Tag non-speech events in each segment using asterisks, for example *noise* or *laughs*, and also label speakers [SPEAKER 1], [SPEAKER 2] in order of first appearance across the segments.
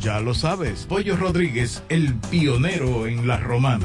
[SPEAKER 1] Ya lo sabes, Pollo Rodríguez, el pionero en la romana.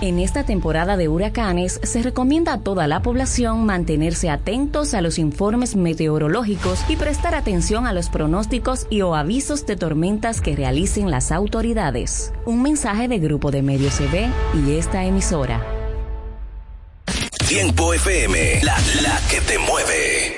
[SPEAKER 2] En esta temporada de huracanes se recomienda a toda la población mantenerse atentos a los informes meteorológicos y prestar atención a los pronósticos y o avisos de tormentas que realicen las autoridades. Un mensaje de Grupo de Medios CB y esta emisora.
[SPEAKER 3] Tiempo FM, la, la que te mueve.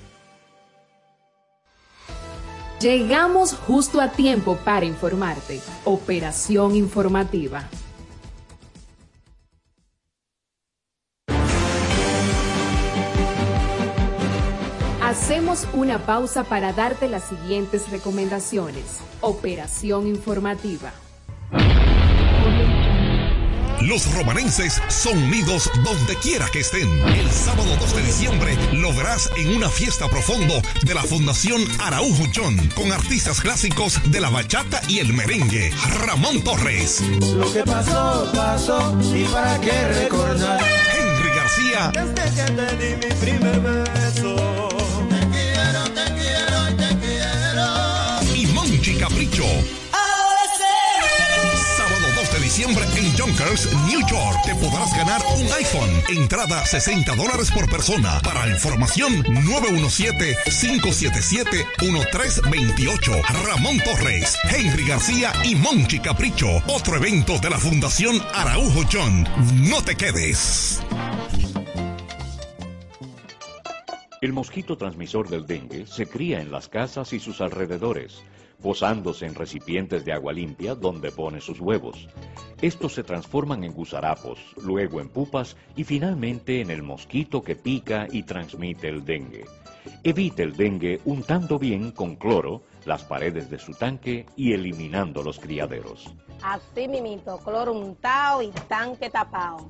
[SPEAKER 4] Llegamos justo a tiempo para informarte. Operación informativa. Hacemos una pausa para darte las siguientes recomendaciones. Operación informativa.
[SPEAKER 5] Los romanenses son unidos donde quiera que estén. El sábado 2 de diciembre lo verás en una fiesta profundo de la Fundación Araujo John con artistas clásicos de la bachata y el merengue. Ramón Torres.
[SPEAKER 6] Lo que pasó, pasó, y para qué recordar.
[SPEAKER 5] Henry García.
[SPEAKER 6] Desde que te di mi primer beso. Te quiero, te quiero, te quiero.
[SPEAKER 5] Y Monchi Capricho. Sábado 2 de diciembre en Yonkers, New York. Te podrás ganar un iPhone. Entrada 60 dólares por persona. Para información 917-577-1328. Ramón Torres, Henry García y Monchi Capricho. Otro evento de la Fundación Araujo John. No te quedes.
[SPEAKER 7] El mosquito transmisor del dengue se cría en las casas y sus alrededores, posándose en recipientes de agua limpia donde pone sus huevos. Estos se transforman en gusarapos, luego en pupas y finalmente en el mosquito que pica y transmite el dengue. Evite el dengue untando bien con cloro las paredes de su tanque y eliminando los criaderos.
[SPEAKER 8] Así mimito, cloro untado y tanque tapado.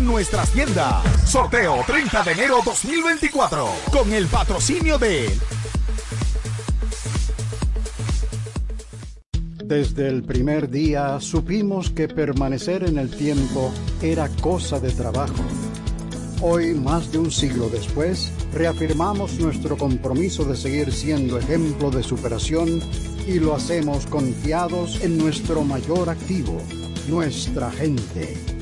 [SPEAKER 9] nuestras tiendas. Sorteo 30 de enero 2024 con el patrocinio de
[SPEAKER 10] Desde el primer día supimos que permanecer en el tiempo era cosa de trabajo. Hoy, más de un siglo después, reafirmamos nuestro compromiso de seguir siendo ejemplo de superación y lo hacemos confiados en nuestro mayor activo, nuestra gente.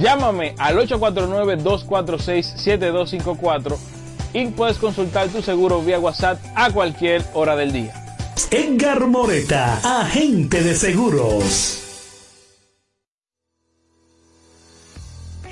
[SPEAKER 11] Llámame al 849-246-7254 y puedes consultar tu seguro vía WhatsApp a cualquier hora del día.
[SPEAKER 12] Edgar Moreta, agente de seguros.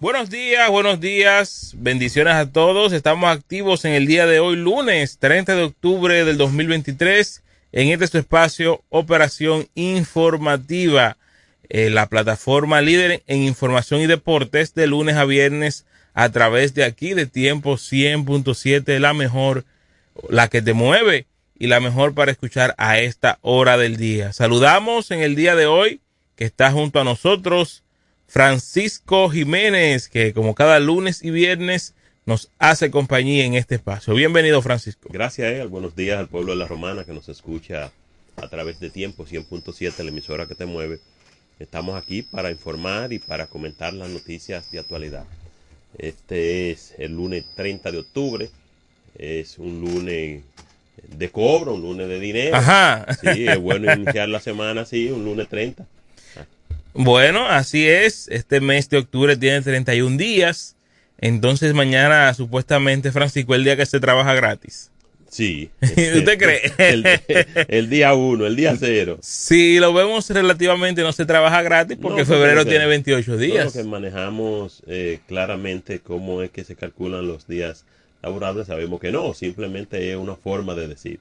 [SPEAKER 11] Buenos días, buenos días, bendiciones a todos. Estamos activos en el día de hoy, lunes 30 de octubre del 2023, en este su espacio Operación Informativa, eh, la plataforma líder en información y deportes de lunes a viernes a través de aquí de tiempo 100.7, la mejor, la que te mueve y la mejor para escuchar a esta hora del día. Saludamos en el día de hoy que está junto a nosotros Francisco Jiménez, que como cada lunes y viernes nos hace compañía en este espacio. Bienvenido, Francisco.
[SPEAKER 13] Gracias, Edgar. Buenos días al pueblo de la Romana que nos escucha a través de Tiempo 100.7, la emisora que te mueve. Estamos aquí para informar y para comentar las noticias de actualidad. Este es el lunes 30 de octubre. Es un lunes de cobro, un lunes de dinero.
[SPEAKER 11] Ajá.
[SPEAKER 13] Sí, es bueno iniciar la semana así, un lunes 30.
[SPEAKER 11] Bueno, así es. Este mes de octubre tiene 31 días. Entonces mañana supuestamente, Francisco, el día que se trabaja gratis.
[SPEAKER 13] Sí. *laughs*
[SPEAKER 11] ¿Usted cree?
[SPEAKER 13] El, el día 1, el día 0.
[SPEAKER 11] Si lo vemos relativamente, no se trabaja gratis porque
[SPEAKER 13] No,
[SPEAKER 11] febrero tiene 28
[SPEAKER 13] Todo
[SPEAKER 11] días.
[SPEAKER 13] lo que manejamos eh, claramente cómo es que se calculan los días laborables, sabemos que no, simplemente es una forma de decir.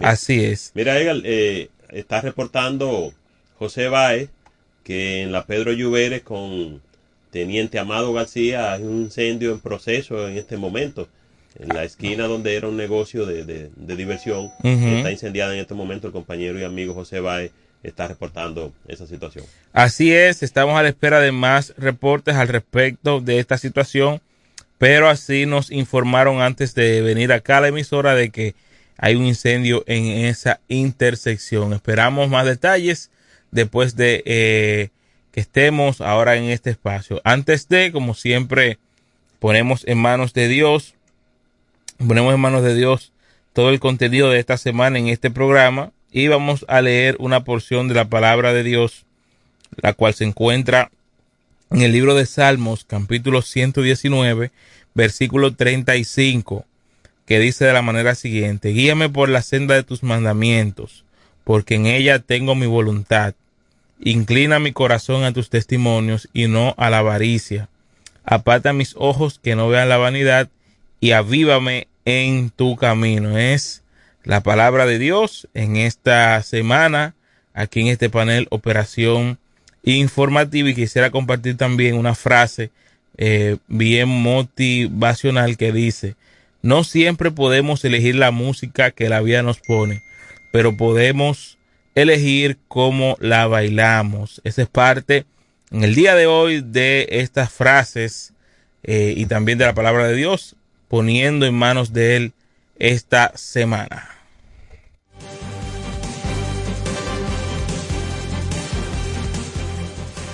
[SPEAKER 11] Así es.
[SPEAKER 13] Mira, Egal, eh, está reportando José Baez que en la Pedro Lluveres con Teniente Amado García hay un incendio en proceso en este momento. En la esquina donde era un negocio de, de- de diversión, está incendiada en este momento. El compañero y amigo José Baez está reportando esa situación.
[SPEAKER 11] Así es, estamos a la espera de más reportes al respecto de esta situación, pero así nos informaron antes de venir acá a la emisora de que hay un incendio en esa intersección. Esperamos más detalles después de eh, que estemos ahora en este espacio. Antes de, como siempre, ponemos en manos de Dios, ponemos en manos de Dios todo el contenido de esta semana en este programa y vamos a leer una porción de la palabra de Dios, la cual se encuentra en el libro de Salmos, capítulo 119, versículo 35, que dice de la manera siguiente, guíame por la senda de tus mandamientos, porque en ella tengo mi voluntad. Inclina mi corazón a tus testimonios y no a la avaricia. Aparta mis ojos que no vean la vanidad y avívame en tu camino. Es la palabra de Dios en esta semana, aquí en este panel Operación Informativa y quisiera compartir también una frase eh, bien motivacional que dice, no siempre podemos elegir la música que la vida nos pone, pero podemos elegir cómo la bailamos. Esa es parte en el día de hoy de estas frases eh, y también de la palabra de Dios, poniendo en manos de Él esta semana.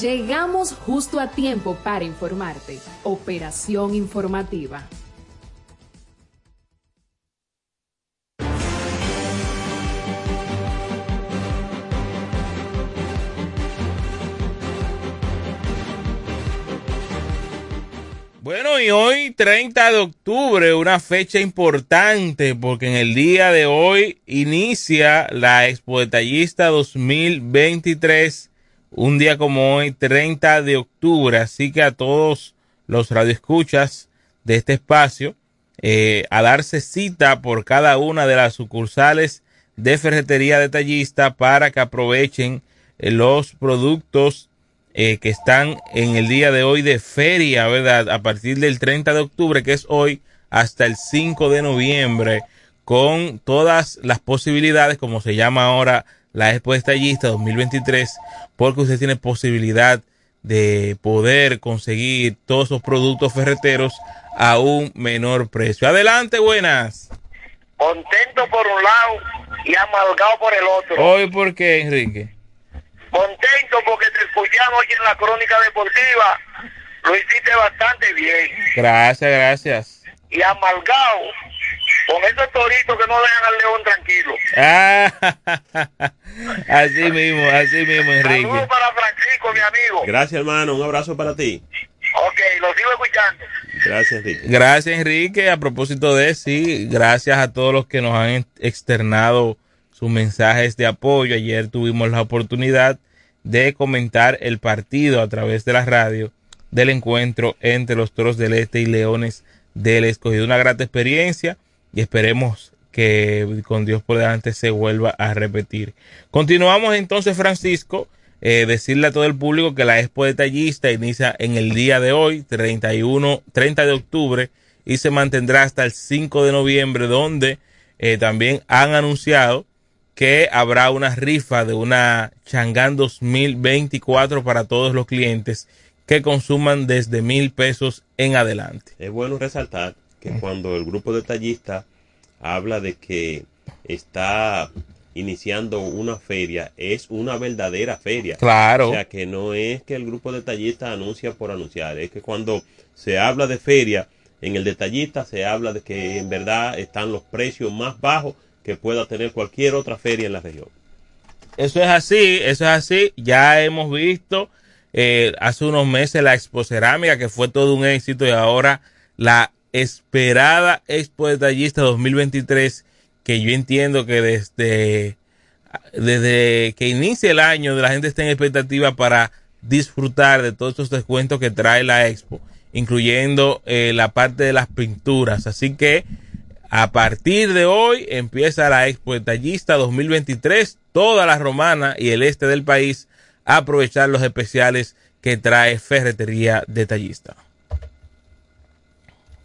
[SPEAKER 4] Llegamos justo a tiempo para informarte. Operación informativa.
[SPEAKER 11] Bueno, y hoy 30 de octubre, una fecha importante porque en el día de hoy inicia la Expo Detallista 2023, un día como hoy, 30 de octubre, así que a todos los radioescuchas de este espacio, eh, a darse cita por cada una de las sucursales de ferretería detallista para que aprovechen eh, los productos eh, que están en el día de hoy de feria, ¿verdad? A partir del 30 de octubre, que es hoy, hasta el 5 de noviembre, con todas las posibilidades, como se llama ahora la Expo Estallista 2023, porque usted tiene posibilidad de poder conseguir todos esos productos ferreteros a un menor precio. Adelante, buenas.
[SPEAKER 14] Contento por un lado y amargado por el otro.
[SPEAKER 11] Hoy, ¿por qué, Enrique?
[SPEAKER 14] Contento porque te escuchamos hoy en la crónica deportiva. Lo hiciste bastante bien.
[SPEAKER 11] Gracias, gracias.
[SPEAKER 14] Y amargado con esos toritos que no dejan al león tranquilo.
[SPEAKER 11] Ah, *laughs* así mismo, así mismo, Enrique.
[SPEAKER 14] Saludos para Francisco, mi amigo.
[SPEAKER 13] Gracias, hermano. Un abrazo para ti.
[SPEAKER 14] Ok, lo sigo escuchando.
[SPEAKER 13] Gracias, Enrique.
[SPEAKER 11] Gracias, Enrique. A propósito de sí, gracias a todos los que nos han externado sus mensajes de apoyo. Ayer tuvimos la oportunidad de comentar el partido a través de la radio del encuentro entre los Toros del Este y Leones del Escogido. Una grata experiencia y esperemos que con Dios por delante se vuelva a repetir. Continuamos entonces, Francisco. Eh, decirle a todo el público que la Expo Detallista inicia en el día de hoy, 31, 30 de octubre, y se mantendrá hasta el 5 de noviembre, donde eh, también han anunciado que habrá una rifa de una Changán 2024 para todos los clientes que consuman desde mil pesos en adelante.
[SPEAKER 13] Es bueno resaltar que cuando el grupo detallista habla de que está iniciando una feria, es una verdadera feria.
[SPEAKER 11] Claro.
[SPEAKER 13] O sea, que no es que el grupo detallista anuncia por anunciar, es que cuando se habla de feria, en el detallista se habla de que en verdad están los precios más bajos que pueda tener cualquier otra feria en la región.
[SPEAKER 11] Eso es así, eso es así. Ya hemos visto eh, hace unos meses la Expo Cerámica, que fue todo un éxito, y ahora la esperada Expo Detallista 2023, que yo entiendo que desde, desde que inicia el año la gente está en expectativa para disfrutar de todos estos descuentos que trae la Expo, incluyendo eh, la parte de las pinturas. Así que a partir de hoy empieza la Expo Detallista 2023, toda la romana y el este del país aprovechar los especiales que trae Ferretería Detallista.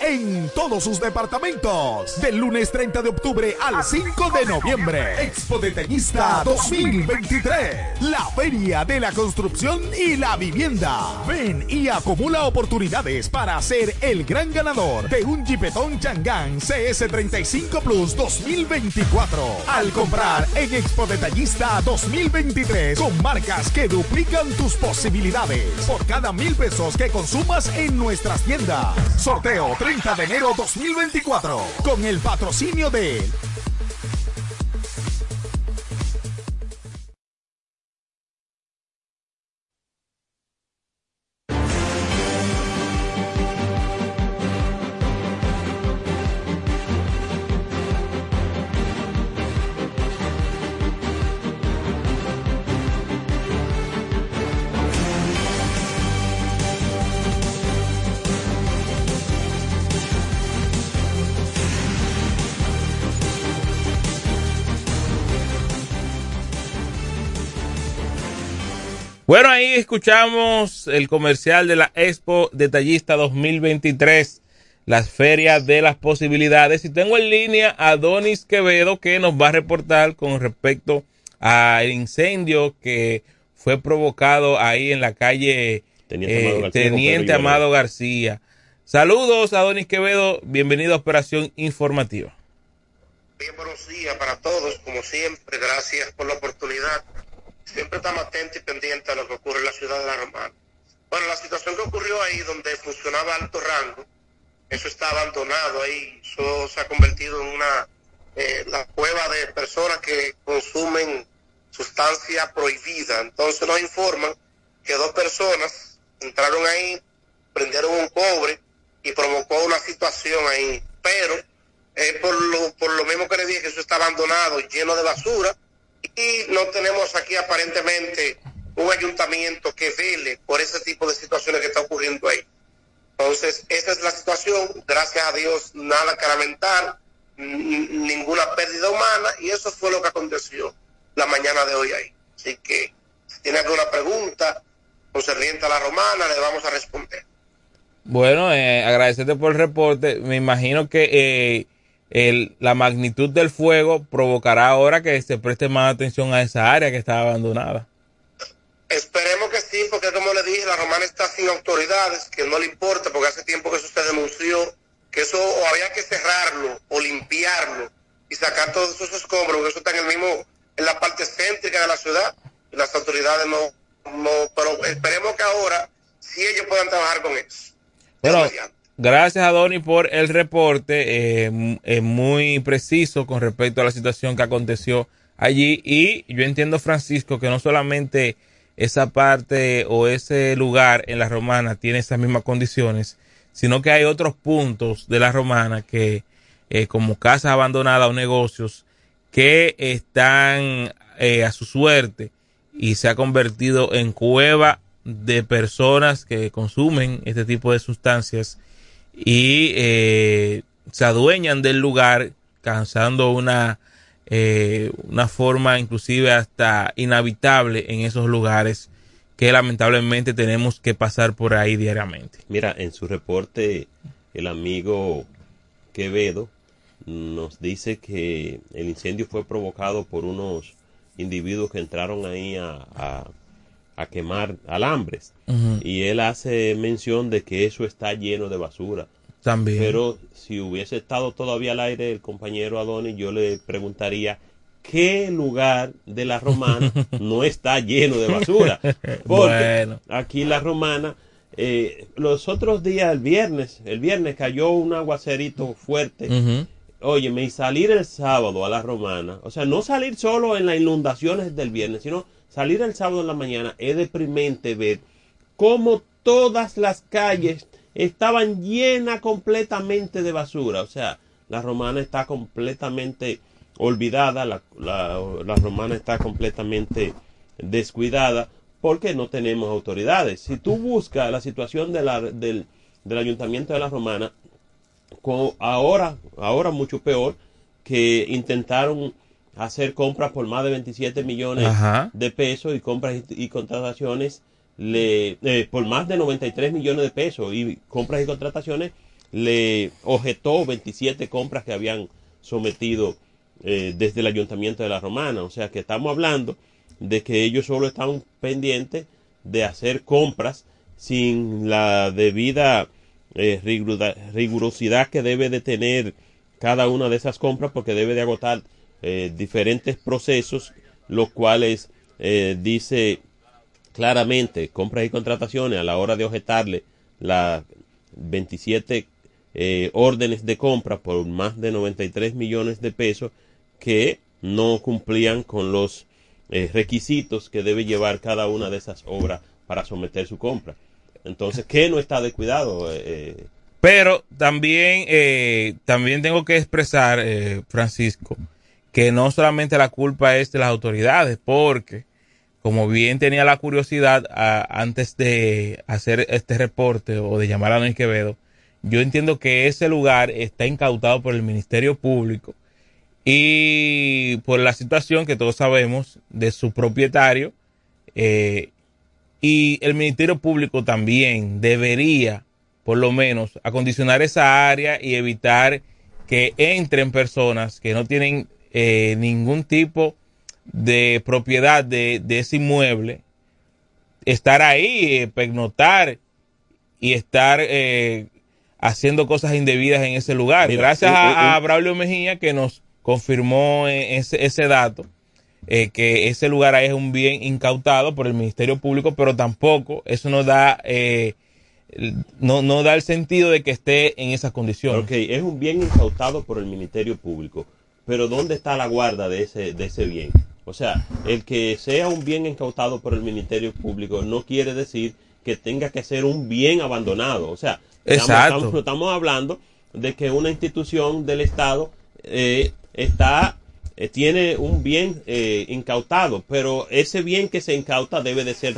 [SPEAKER 9] en todos sus departamentos. Del lunes 30 de octubre al 5 de noviembre. Expo Detallista 2023. La Feria de la Construcción y la Vivienda. Ven y acumula oportunidades para ser el gran ganador de un Jeepetón Changán CS35 Plus 2024. Al comprar en Expo Detallista 2023 con marcas que duplican tus posibilidades. Por cada mil pesos que consumas en nuestras tiendas. Sorteo 30 de enero 2024 con el patrocinio de
[SPEAKER 11] Bueno, ahí escuchamos el comercial de la Expo Detallista 2023, las ferias de las posibilidades. Y tengo en línea a Donis Quevedo que nos va a reportar con respecto al incendio que fue provocado ahí en la calle
[SPEAKER 13] Teniente Amado
[SPEAKER 11] eh,
[SPEAKER 13] García,
[SPEAKER 11] Teniente Amado García. Saludos a Donis Quevedo, bienvenido a Operación Informativa.
[SPEAKER 15] Bien, buenos días para todos, como siempre, gracias por la oportunidad. Siempre estamos atentos y pendientes a lo que ocurre en la ciudad de La Romana. Bueno, la situación que ocurrió ahí donde funcionaba alto rango, eso está abandonado ahí, eso se ha convertido en una, eh, la cueva de personas que consumen sustancia prohibida. Entonces nos informan que dos personas entraron ahí, prendieron un cobre y provocó una situación ahí. Pero eh, por, lo, por lo mismo que le dije, que eso está abandonado, lleno de basura, y no tenemos aquí aparentemente un ayuntamiento que vele por ese tipo de situaciones que está ocurriendo ahí. Entonces, esa es la situación, gracias a Dios, nada que ninguna pérdida humana, y eso fue lo que aconteció la mañana de hoy ahí. Así que, si tiene alguna pregunta concerniente a la romana, le vamos a responder.
[SPEAKER 11] Bueno, eh, agradecerte por el reporte. Me imagino que eh, el, la magnitud del fuego provocará ahora que se preste más atención a esa área que está abandonada.
[SPEAKER 15] Esperemos que sí, porque como le dije, la romana está sin autoridades, que no le importa, porque hace tiempo que eso se denunció, que eso o había que cerrarlo o limpiarlo y sacar todos esos escombros, porque eso está en el mismo, en la parte céntrica de la ciudad, y las autoridades no, no, pero esperemos que ahora sí ellos puedan trabajar con eso.
[SPEAKER 11] Bueno, gracias a Donny por el reporte, eh, eh, muy preciso con respecto a la situación que aconteció allí. Y yo entiendo, Francisco, que no solamente esa parte o ese lugar en la romana tiene esas mismas condiciones, sino que hay otros puntos de la romana que, eh, como casas abandonadas o negocios, que están eh, a su suerte y se ha convertido en cueva de personas que consumen este tipo de sustancias y eh, se adueñan del lugar causando una eh, una forma inclusive hasta inhabitable en esos lugares que lamentablemente tenemos que pasar por ahí diariamente.
[SPEAKER 13] Mira, en su reporte el amigo Quevedo nos dice que el incendio fue provocado por unos individuos que entraron ahí a, a, a quemar alambres. Y él hace mención de que eso está lleno de basura.
[SPEAKER 11] También.
[SPEAKER 13] Pero si hubiese estado todavía al aire el compañero Adonis, yo le preguntaría qué lugar de la romana *laughs* no está lleno de basura. Porque
[SPEAKER 11] Bueno.
[SPEAKER 13] aquí la romana, eh, los otros días, el viernes, el viernes cayó un aguacerito fuerte.
[SPEAKER 11] Ujú.
[SPEAKER 13] Óyeme, y salir el sábado a la romana, o sea, no salir solo en las inundaciones del viernes, sino salir el sábado en la mañana, es deprimente ver cómo todas las calles estaban llenas completamente de basura. O sea, la romana está completamente olvidada, la, la, la romana está completamente descuidada porque no tenemos autoridades. Si tú buscas la situación de la, del, del ayuntamiento de la romana, ahora, ahora mucho peor, que intentaron hacer compras por más de 27 millones
[SPEAKER 11] Ajá.
[SPEAKER 13] de pesos y compras y, y contrataciones le, eh, por más de 93 millones de pesos y compras y contrataciones le objetó 27 compras que habían sometido eh, desde el ayuntamiento de la Romana. O sea que estamos hablando de que ellos solo están pendientes de hacer compras sin la debida eh, rigurosidad que debe de tener cada una de esas compras porque debe de agotar eh, diferentes procesos, los cuales eh, dice claramente compras y contrataciones a la hora de objetarle las 27 eh, órdenes de compra por más de 93 millones de pesos que no cumplían con los requisitos que debe llevar cada una de esas obras para someter su compra. Entonces, ¿qué no está de cuidado? Eh,
[SPEAKER 11] Pero también, eh, también tengo que expresar, Francisco, que no solamente la culpa es de las autoridades, porque como bien tenía la curiosidad antes de hacer este reporte o de llamar a Noel Quevedo, yo entiendo que ese lugar está incautado por el Ministerio Público y por la situación que todos sabemos de su propietario eh, y el Ministerio Público también debería, por lo menos, acondicionar esa área y evitar que entren personas que no tienen eh, ningún tipo de propiedad de, de ese inmueble, estar ahí, eh, y estar eh, haciendo cosas indebidas en ese lugar.
[SPEAKER 13] Mira,
[SPEAKER 11] Gracias
[SPEAKER 13] un-
[SPEAKER 11] a, a
[SPEAKER 13] un-
[SPEAKER 11] Braulio Mejía que nos confirmó eh, ese, ese dato, eh, que ese lugar ahí es un bien incautado por el Ministerio Público, pero tampoco eso no da, eh, no, no da el sentido de que esté en esas condiciones.
[SPEAKER 13] Ok, es un bien incautado por el Ministerio Público, pero ¿dónde está la guarda de ese, de ese bien? O sea, el que sea un bien incautado por el Ministerio Público no quiere decir que tenga que ser un bien abandonado. O sea, estamos, estamos- estamos hablando de que una institución del Estado eh, está eh, tiene un bien eh, incautado, pero ese bien que se incauta debe de ser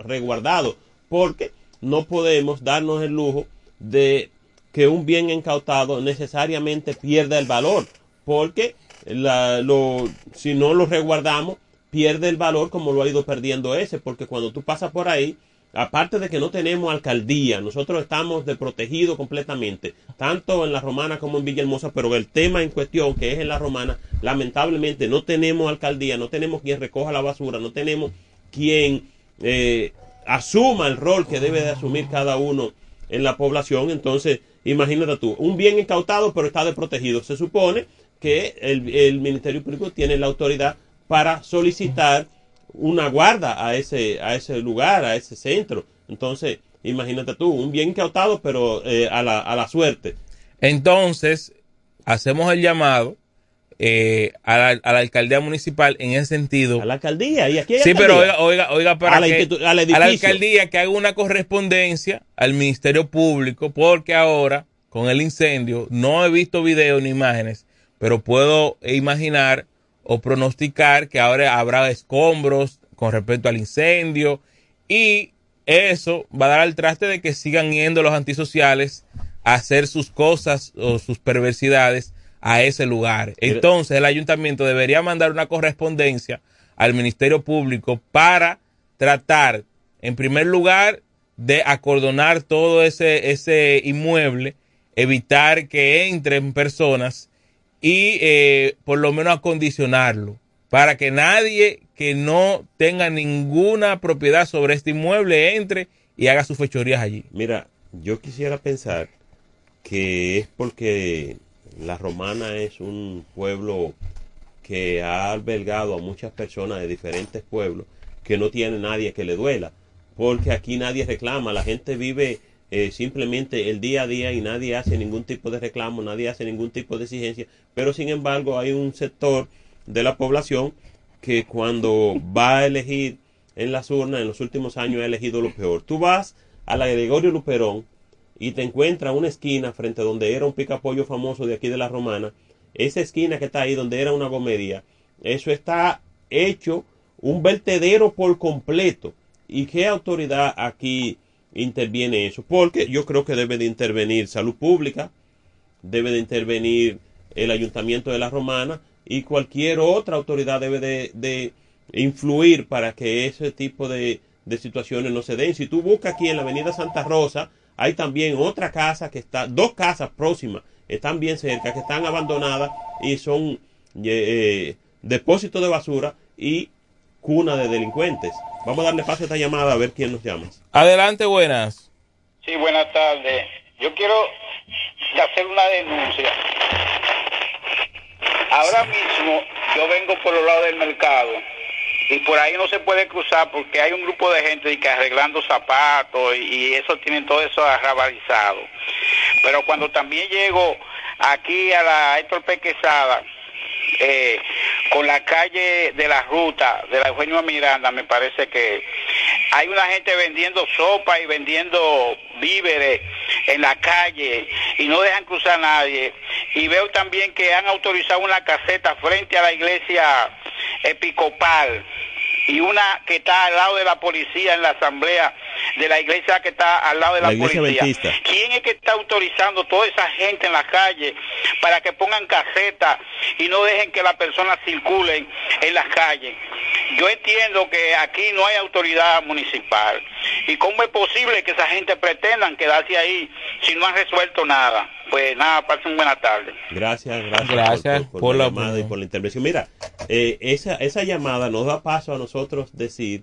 [SPEAKER 13] resguardado, porque no podemos darnos el lujo de que un bien incautado necesariamente pierda el valor, porque la- lo, si no lo resguardamos, pierde el valor como lo ha ido perdiendo ese, porque cuando tú pasas por ahí, aparte de que no tenemos alcaldía, nosotros estamos desprotegidos completamente, tanto en la Romana como en Villahermosa, pero el tema en cuestión que es en la Romana, lamentablemente no tenemos alcaldía, no tenemos quien recoja la basura, no tenemos quien eh, asuma el rol que debe de asumir cada uno en la población. Entonces, imagínate tú, un bien incautado pero está desprotegido. Se supone que el, el Ministerio Público tiene la autoridad para solicitar una guarda a ese, a ese lugar, a ese centro. Entonces, imagínate tú, un bien incautado pero eh, a, la, a la suerte.
[SPEAKER 11] Entonces, hacemos el llamado eh, a, la, a la alcaldía municipal en ese sentido.
[SPEAKER 13] A la alcaldía, y aquí hay
[SPEAKER 11] Sí, pero oiga, oiga, oiga, para
[SPEAKER 13] A la
[SPEAKER 11] que-
[SPEAKER 13] institu- al
[SPEAKER 11] a la alcaldía que haga una correspondencia al Ministerio Público, porque ahora, con el incendio, no he visto videos ni imágenes, pero puedo imaginar o pronosticar que ahora habrá escombros con respecto al incendio y eso va a dar al traste de que sigan yendo los antisociales a hacer sus cosas o sus perversidades a ese lugar. Entonces el ayuntamiento debería mandar una correspondencia al Ministerio Público para tratar, en primer lugar, de acordonar todo ese, ese inmueble, evitar que entren personas y eh, por lo menos acondicionarlo para que nadie que no tenga ninguna propiedad sobre este inmueble entre y haga sus fechorías allí.
[SPEAKER 13] Mira, yo quisiera pensar que es porque la Romana es un pueblo que ha albergado a muchas personas de diferentes pueblos que no tiene nadie que le duela, porque aquí nadie reclama, la gente vive eh, simplemente el día a día y nadie hace ningún tipo de reclamo, nadie hace ningún tipo de exigencia, pero sin embargo hay un sector de la población que cuando va a elegir en las urnas en los últimos años ha elegido lo peor. Tú vas a la Gregorio Luperón y te encuentras una esquina frente a donde era un picapollo famoso de aquí de la Romana, esa esquina que está ahí donde era una gomería, eso está hecho un vertedero por completo. ¿Y qué autoridad aquí interviene eso? Porque yo creo que debe de intervenir salud pública, debe de intervenir el ayuntamiento de la Romana y cualquier otra autoridad debe de, de influir para que ese tipo de, de situaciones no se den. Si tú buscas aquí en la avenida Santa Rosa, hay también otra casa que está, dos casas próximas, están bien cerca, que están abandonadas y son eh, depósitos de basura y cuna de delincuentes. Vamos a darle paso a esta llamada a ver quién nos llama.
[SPEAKER 11] Adelante, buenas.
[SPEAKER 16] Sí, buenas tardes. Yo quiero hacer una denuncia. Ahora mismo yo vengo por los lados del mercado y por ahí no se puede cruzar porque hay un grupo de gente que arreglando zapatos y, y eso tienen todo eso arrabalizado. Pero cuando también llego aquí a la Héctor eh, con la calle de la ruta de la Eugenio Miranda, me parece que hay una gente vendiendo sopa y vendiendo víveres en la calle y no dejan cruzar a nadie. Y veo también que han autorizado una caseta frente a la iglesia episcopal y una que está al lado de la policía en la asamblea de la iglesia que está al lado de la,
[SPEAKER 13] La iglesia
[SPEAKER 16] policía.
[SPEAKER 13] adventista.
[SPEAKER 16] ¿Quién es que está autorizando toda esa gente en la calle para que pongan casetas y no dejen que las personas circulen en las calles? Yo entiendo que aquí no hay autoridad municipal. ¿Y cómo es posible que esa gente pretendan quedarse ahí si no han resuelto nada? Pues nada, pasen buena tarde.
[SPEAKER 13] Gracias, gracias,
[SPEAKER 11] Gracias
[SPEAKER 13] por, por
[SPEAKER 11] por
[SPEAKER 13] la
[SPEAKER 11] la
[SPEAKER 13] llamada y por la intervención. Mira, eh, esa, esa llamada nos da paso a nosotros decir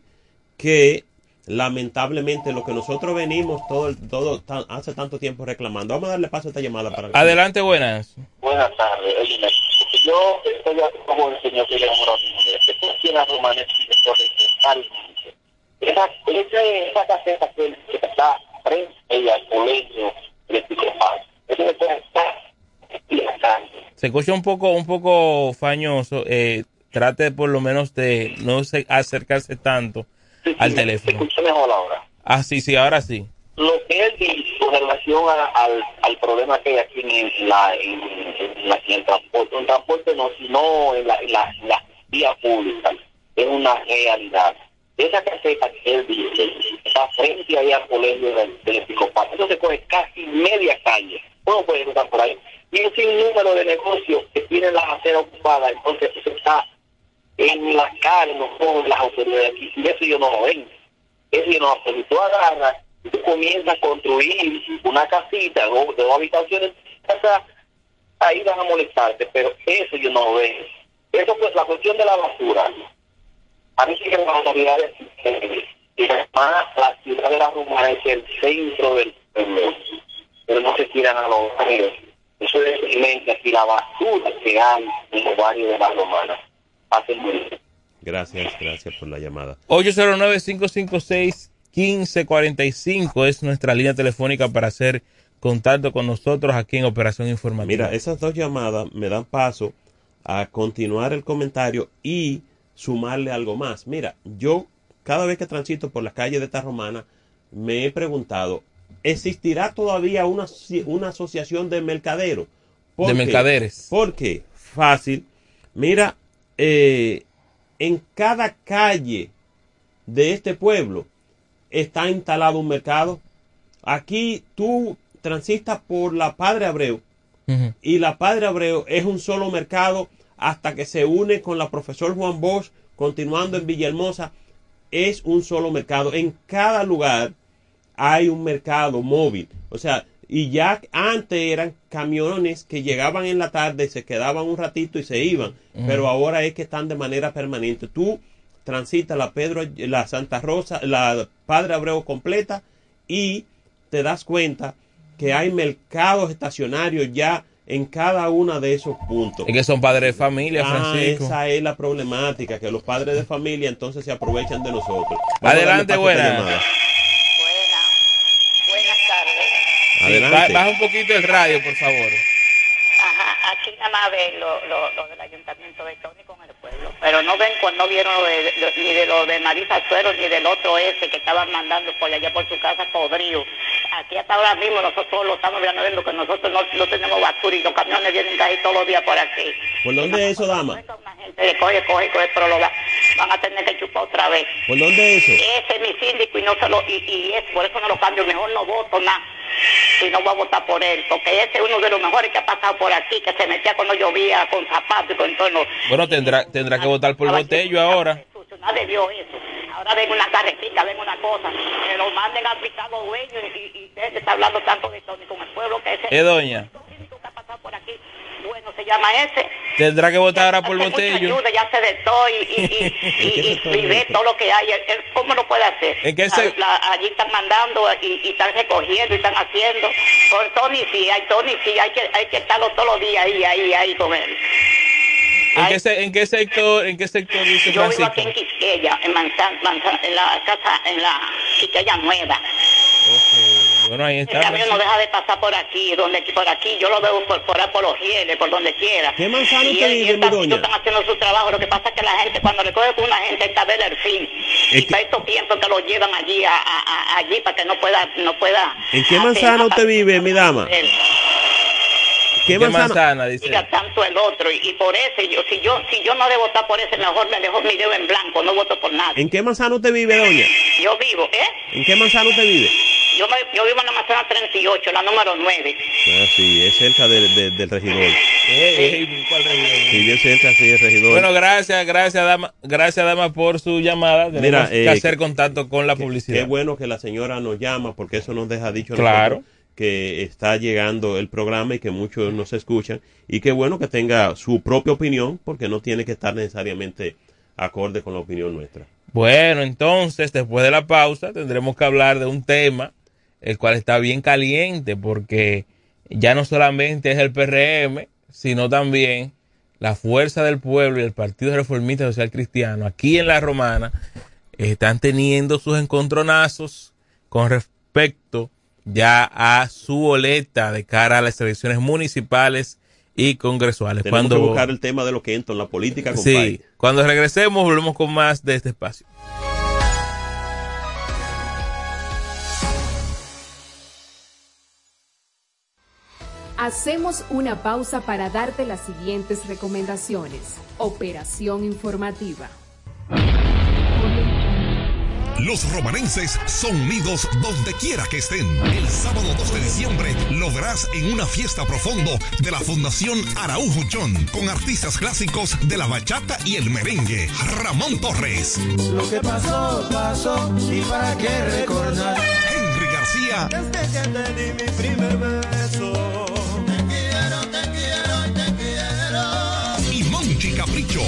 [SPEAKER 13] que lamentablemente lo que nosotros venimos todo, el- todo tan- hace tanto tiempo reclamando. Vamos a darle paso a esta llamada para
[SPEAKER 11] Adelante, buenas.
[SPEAKER 17] Buenas tardes. Óyeme, yo estoy a favor del señor que en la Romana es totalmente. Esa, esa, esa caseta que, que está frente al colegio de Picopal, eso la calle.
[SPEAKER 11] Se escucha un poco, un poco fañoso. Eh, trate por lo menos de no se- acercarse tanto al teléfono.
[SPEAKER 17] Mejor ahora.
[SPEAKER 11] Ah, sí, sí, ahora sí.
[SPEAKER 17] Lo que él dice con relación a- al, al problema que hay aquí en, la, en, en la- en el transporte, en transporte no, sino en la, en la, en la vía pública, es una realidad. Esa caseta que él dice está frente ahí al colegio del, del. Eso se coge casi media calle. Uno puede cruzar por ahí. Y un sinnúmero de negocios que tienen las aceras ocupadas, entonces eso está en la los ojos de las autoridades. Y eso yo no lo ven. Eso yo no lo ven. Tú agarras y tú comienzas a construir una casita o de dos habitaciones, casa, ahí van a molestarte, pero eso yo no lo veo. Eso pues la cuestión de la basura. A mí sí que las autoridades eh, y además la ciudad de la Romana es el centro del pueblo, pero no se tiran a los barrios. Eso es deprimente aquí la basura que hay en los barrios de la Romana. Hacen muy bien.
[SPEAKER 13] Gracias, gracias por la llamada.
[SPEAKER 11] 809-556-1545 es nuestra línea telefónica para hacer contacto con nosotros aquí en Operación Informativa.
[SPEAKER 13] Mira, esas dos llamadas me dan paso a continuar el comentario y sumarle algo más. Mira, yo cada vez que transito por las calles de esta romana me he preguntado, ¿existirá todavía una, una asociación de mercaderos? ¿Por
[SPEAKER 11] De
[SPEAKER 13] qué?
[SPEAKER 11] mercaderes.
[SPEAKER 13] ¿Por qué? fácil. Mira, eh, en cada calle de este pueblo está instalado un mercado. Aquí tú transistas por la Padre Abreu y la Padre Abreu es un solo mercado hasta que se une con la profesor Juan Bosch, continuando en Villahermosa, es un solo mercado. En cada lugar hay un mercado móvil. O sea, y ya antes eran camiones que llegaban en la tarde, se quedaban un ratito y se iban, pero ahora es que están de manera permanente. Tú transitas la Pedro, la Santa Rosa, la Padre Abreu completa y te das cuenta que hay mercados estacionarios ya en cada uno de esos puntos.
[SPEAKER 11] Es que son padres de familia,
[SPEAKER 13] Ah,
[SPEAKER 11] Francisco.
[SPEAKER 13] esa es la problemática, que los padres de familia entonces se aprovechan de nosotros. Vamos
[SPEAKER 11] Adelante, buena.
[SPEAKER 13] llamada.
[SPEAKER 18] Buenas
[SPEAKER 11] Sí,
[SPEAKER 13] Adelante.
[SPEAKER 11] ba- baja un poquito el radio, por favor.
[SPEAKER 18] Ajá, aquí nada más ven lo, lo, lo del ayuntamiento de pueblo. Pero no ven cuando vieron lo de, lo- ni de lo de Marisa Suero ni del otro ese que estaban mandando por allá por su casa podrido. Aquí hasta ahora mismo nosotros lo estamos viendo viendo que nosotros no, no tenemos basura y los camiones vienen casi todos los días por aquí.
[SPEAKER 13] ¿Por dónde es eso, dama?
[SPEAKER 18] Gente le coge, coge, coge, pero lo va- van a tener que chupar otra vez.
[SPEAKER 13] ¿Por dónde es eso?
[SPEAKER 18] Ese es mi síndico y no se lo, y, y es, por eso no lo cambio, mejor no voto nada. Y no voy a votar por él, porque ese es uno de los mejores que ha pasado por aquí, que se metía cuando llovía con zapatos y con todo.
[SPEAKER 11] Bueno, tendrá, tendrá que votar por Botello ahora.
[SPEAKER 18] Nadie vio eso. Ahora ven una carretita, ven una cosa. Que lo manden a picar los dueños y, y, y usted está hablando tanto de Tony con el pueblo que ese
[SPEAKER 11] Eh, doña,
[SPEAKER 18] bueno se llama ese.
[SPEAKER 11] tendrá que votar ahora por Botello.
[SPEAKER 18] ayuda, ya se de todo y, y, y, *laughs* y- ve todo lo que hay. ¿Cómo lo puede hacer?
[SPEAKER 11] ¿En qué se-
[SPEAKER 18] La- la- allí están mandando y, están recogiendo y están haciendo. Por Tony sí, hay Tony sí, hay que, hay que estarlo todos los días ahí, ahí, ahí con él.
[SPEAKER 11] ¿En qué, se- ¿En qué sector, en qué sector dice
[SPEAKER 18] Yo vivo aquí en Quisqueya, en Manzan, Manzan- en la casa, en la Quisqueya Nueva.
[SPEAKER 11] Bueno, ahí
[SPEAKER 18] El
[SPEAKER 11] está.
[SPEAKER 18] camión no deja de pasar por aquí, donde por aquí, yo lo veo por, por, por los rieles, por donde quiera.
[SPEAKER 13] ¿Qué manzana
[SPEAKER 18] y y está-
[SPEAKER 13] doña?
[SPEAKER 18] están haciendo su trabajo, lo que pasa es que la gente, cuando le coge con una gente, está ver el fin. Y para estos tiempos que lo llevan allí, a, a- a- allí, para que no pueda, no pueda...
[SPEAKER 13] ¿En qué manzana usted vive, mi dama?
[SPEAKER 18] Él.
[SPEAKER 13] ¿Qué manzana?
[SPEAKER 11] dice?
[SPEAKER 18] Diga tanto el otro, y, y por ese, yo, si yo si yo no de votar por ese, mejor me dejo mi dedo en blanco, no voto por nada.
[SPEAKER 13] ¿En qué manzana usted vive, doña?
[SPEAKER 18] Yo vivo, ¿eh?
[SPEAKER 13] ¿En qué manzana usted vive?
[SPEAKER 18] Yo, me- yo vivo en la manzana 38, la número 9.
[SPEAKER 13] Ah, sí, es cerca del, del, del regidor.
[SPEAKER 11] ¿Cuál regidor?
[SPEAKER 13] Sí, bien cerca, sí, el regidor.
[SPEAKER 11] Bueno, gracias, gracias, dama, gracias, dama, por su llamada. Tenemos
[SPEAKER 13] Mira,
[SPEAKER 11] que
[SPEAKER 13] eh,
[SPEAKER 11] hacer contacto con la publicidad.
[SPEAKER 13] Qué bueno que la señora nos llama porque eso nos deja dicho
[SPEAKER 11] Claro.
[SPEAKER 13] nosotros que está llegando el programa y que muchos nos escuchan y qué bueno que tenga su propia opinión porque no tiene que estar necesariamente acorde con la opinión nuestra.
[SPEAKER 11] Bueno, entonces, después de la pausa, tendremos que hablar de un tema el cual está bien caliente porque ya no solamente es el PRM, sino también la Fuerza del Pueblo y el Partido Reformista Social Cristiano aquí en La Romana están teniendo sus encontronazos con respecto ya a su boleta de cara a las elecciones municipales y congresuales.
[SPEAKER 13] Tenemos
[SPEAKER 11] Cuando,
[SPEAKER 13] que buscar el tema de lo que entra en la política,
[SPEAKER 11] sí,
[SPEAKER 13] compadre.
[SPEAKER 11] cuando regresemos volvemos con más de este espacio.
[SPEAKER 4] Hacemos una pausa para darte las siguientes recomendaciones. Operación informativa.
[SPEAKER 5] Los romanenses son unidos donde quiera que estén. El sábado 2 de diciembre lo verás en una fiesta profundo de la Fundación Araujo John con artistas clásicos de la bachata y el merengue. Ramón Torres,
[SPEAKER 6] Lo que pasó, pasó, y para qué recordar.
[SPEAKER 5] Henry García
[SPEAKER 6] Desde que te di mi primer beso. Te quiero, te quiero, te quiero.
[SPEAKER 5] y Monchi Capricho.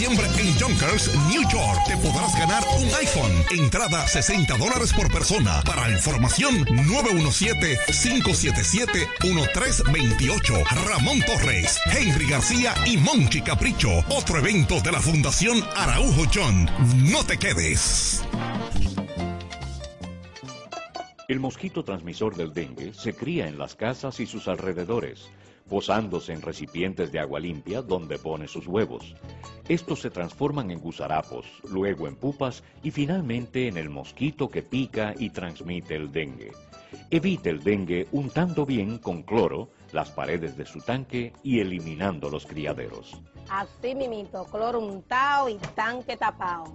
[SPEAKER 5] Sábado 2 de diciembre en Yonkers, New York. Te podrás ganar un iPhone. Entrada 60 dólares por persona. Para información 917-577-1328. Ramón Torres, Henry García y Monchi Capricho. Otro evento de la Fundación Araujo John. No te quedes.
[SPEAKER 7] El mosquito transmisor del dengue se cría en las casas y sus alrededores, posándose en recipientes de agua limpia donde pone sus huevos. Estos se transforman en gusarapos, luego en pupas y finalmente en el mosquito que pica y transmite el dengue. Evite el dengue untando bien con cloro las paredes de su tanque y eliminando los criaderos.
[SPEAKER 8] Así mimito, cloro untado y tanque tapado.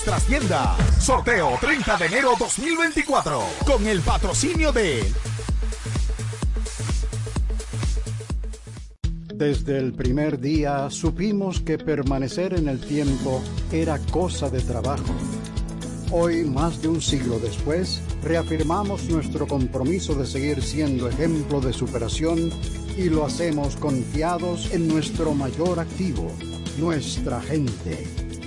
[SPEAKER 9] nuestras tiendas. Sorteo 30 de enero 2024 con el patrocinio de
[SPEAKER 10] Desde el primer día supimos que permanecer en el tiempo era cosa de trabajo. Hoy, más de un siglo después, reafirmamos nuestro compromiso de seguir siendo ejemplo de superación y lo hacemos confiados en nuestro mayor activo, nuestra gente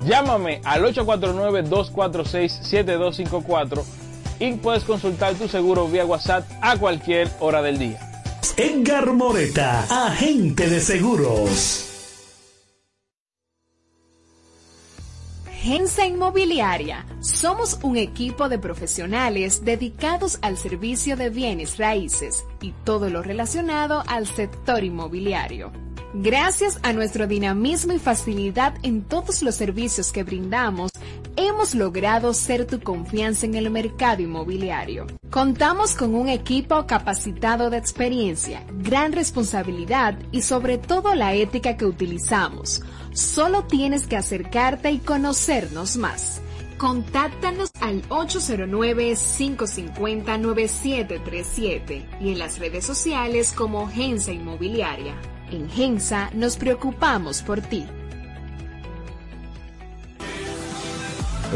[SPEAKER 19] Llámame al 849-246-7254 y puedes consultar tu seguro vía WhatsApp a cualquier hora del día.
[SPEAKER 20] Edgar Moreta, agente de seguros.
[SPEAKER 4] Gensa Inmobiliaria. Somos un equipo de profesionales dedicados al servicio de bienes raíces y todo lo relacionado al sector inmobiliario. Gracias a nuestro dinamismo y facilidad en todos los servicios que brindamos, hemos logrado ser tu confianza en el mercado inmobiliario. Contamos con un equipo capacitado de experiencia, gran responsabilidad y sobre todo la ética que utilizamos. Solo tienes que acercarte y conocernos más. Contáctanos al 809-550-9737 y en las redes sociales como Gensa Inmobiliaria. En Gensa nos preocupamos por ti.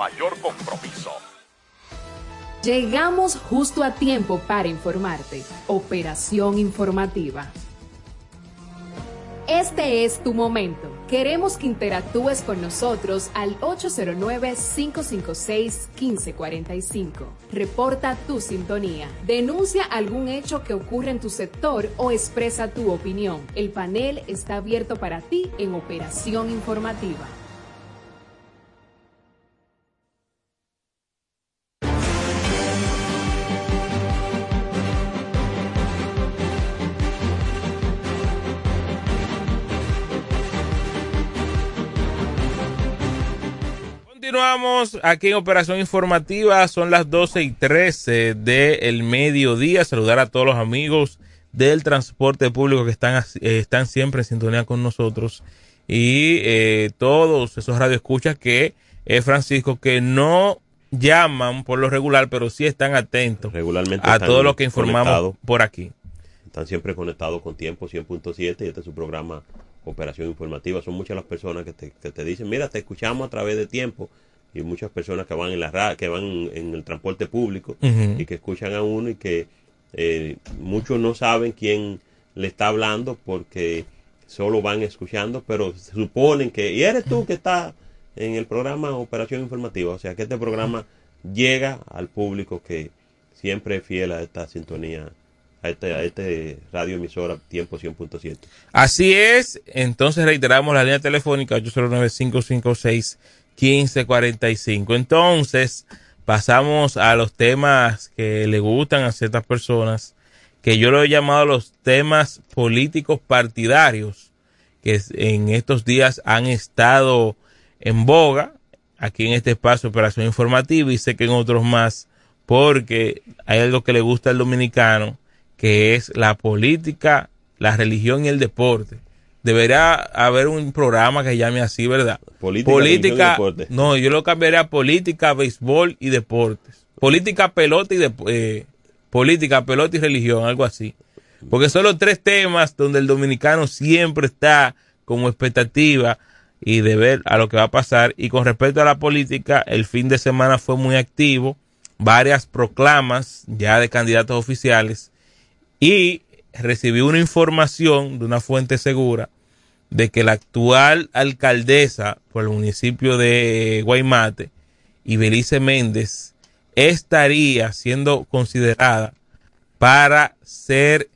[SPEAKER 21] mayor compromiso.
[SPEAKER 4] Llegamos justo a tiempo para informarte. Operación informativa. Este es tu momento. Queremos que interactúes con nosotros al 809-556-1545. Reporta tu sintonía. Denuncia algún hecho que ocurre en tu sector o expresa tu opinión. El panel está abierto para ti en Operación Informativa.
[SPEAKER 11] Continuamos aquí en Operación Informativa. Son las 12 y 13 del mediodía. Saludar a todos los amigos del transporte público que están, eh, están siempre en sintonía con nosotros. Y eh, todos esos radioescuchas que, eh, Francisco, que no llaman por lo regular, pero sí están atentos
[SPEAKER 13] Regularmente
[SPEAKER 11] a todo lo que informamos por aquí.
[SPEAKER 13] Están siempre conectados con Tiempo 100.7 y este es su programa Operación Informativa. Son muchas las personas que te, que te dicen, mira, te escuchamos a través de Tiempo y muchas personas que van en la ra- que van en el transporte público y que escuchan a uno y que eh, muchos no saben quién le está hablando porque solo van escuchando, pero suponen que, y eres tú que está en el programa Operación Informativa, o sea que este programa llega al público que siempre es fiel a esta sintonía, a este, a este radio emisora Tiempo 100.7.
[SPEAKER 11] Así es, entonces reiteramos la línea telefónica 809-556-1545. Entonces, pasamos a los temas que le gustan a ciertas personas, que yo lo he llamado los temas políticos partidarios, que en estos días han estado en boga, aquí en este espacio Operación Informativa, y sé que en otros más, porque hay algo que le gusta al dominicano, que es la política, la religión y el deporte. Debería haber un programa que llame así, ¿verdad?
[SPEAKER 13] Política, y deporte.
[SPEAKER 11] no, yo lo cambiaría a política, béisbol y deportes. Política, pelota y dep- eh, política, pelota y religión, algo así. Porque son los tres temas donde el dominicano siempre está como expectativa y de ver a lo que va a pasar. Y con respecto a la política, el fin de semana fue muy activo, varias proclamas ya de candidatos oficiales y recibí una información de una fuente segura de que la actual alcaldesa por el municipio de Guaymate, Ibelice Méndez, estaría siendo considerada para ser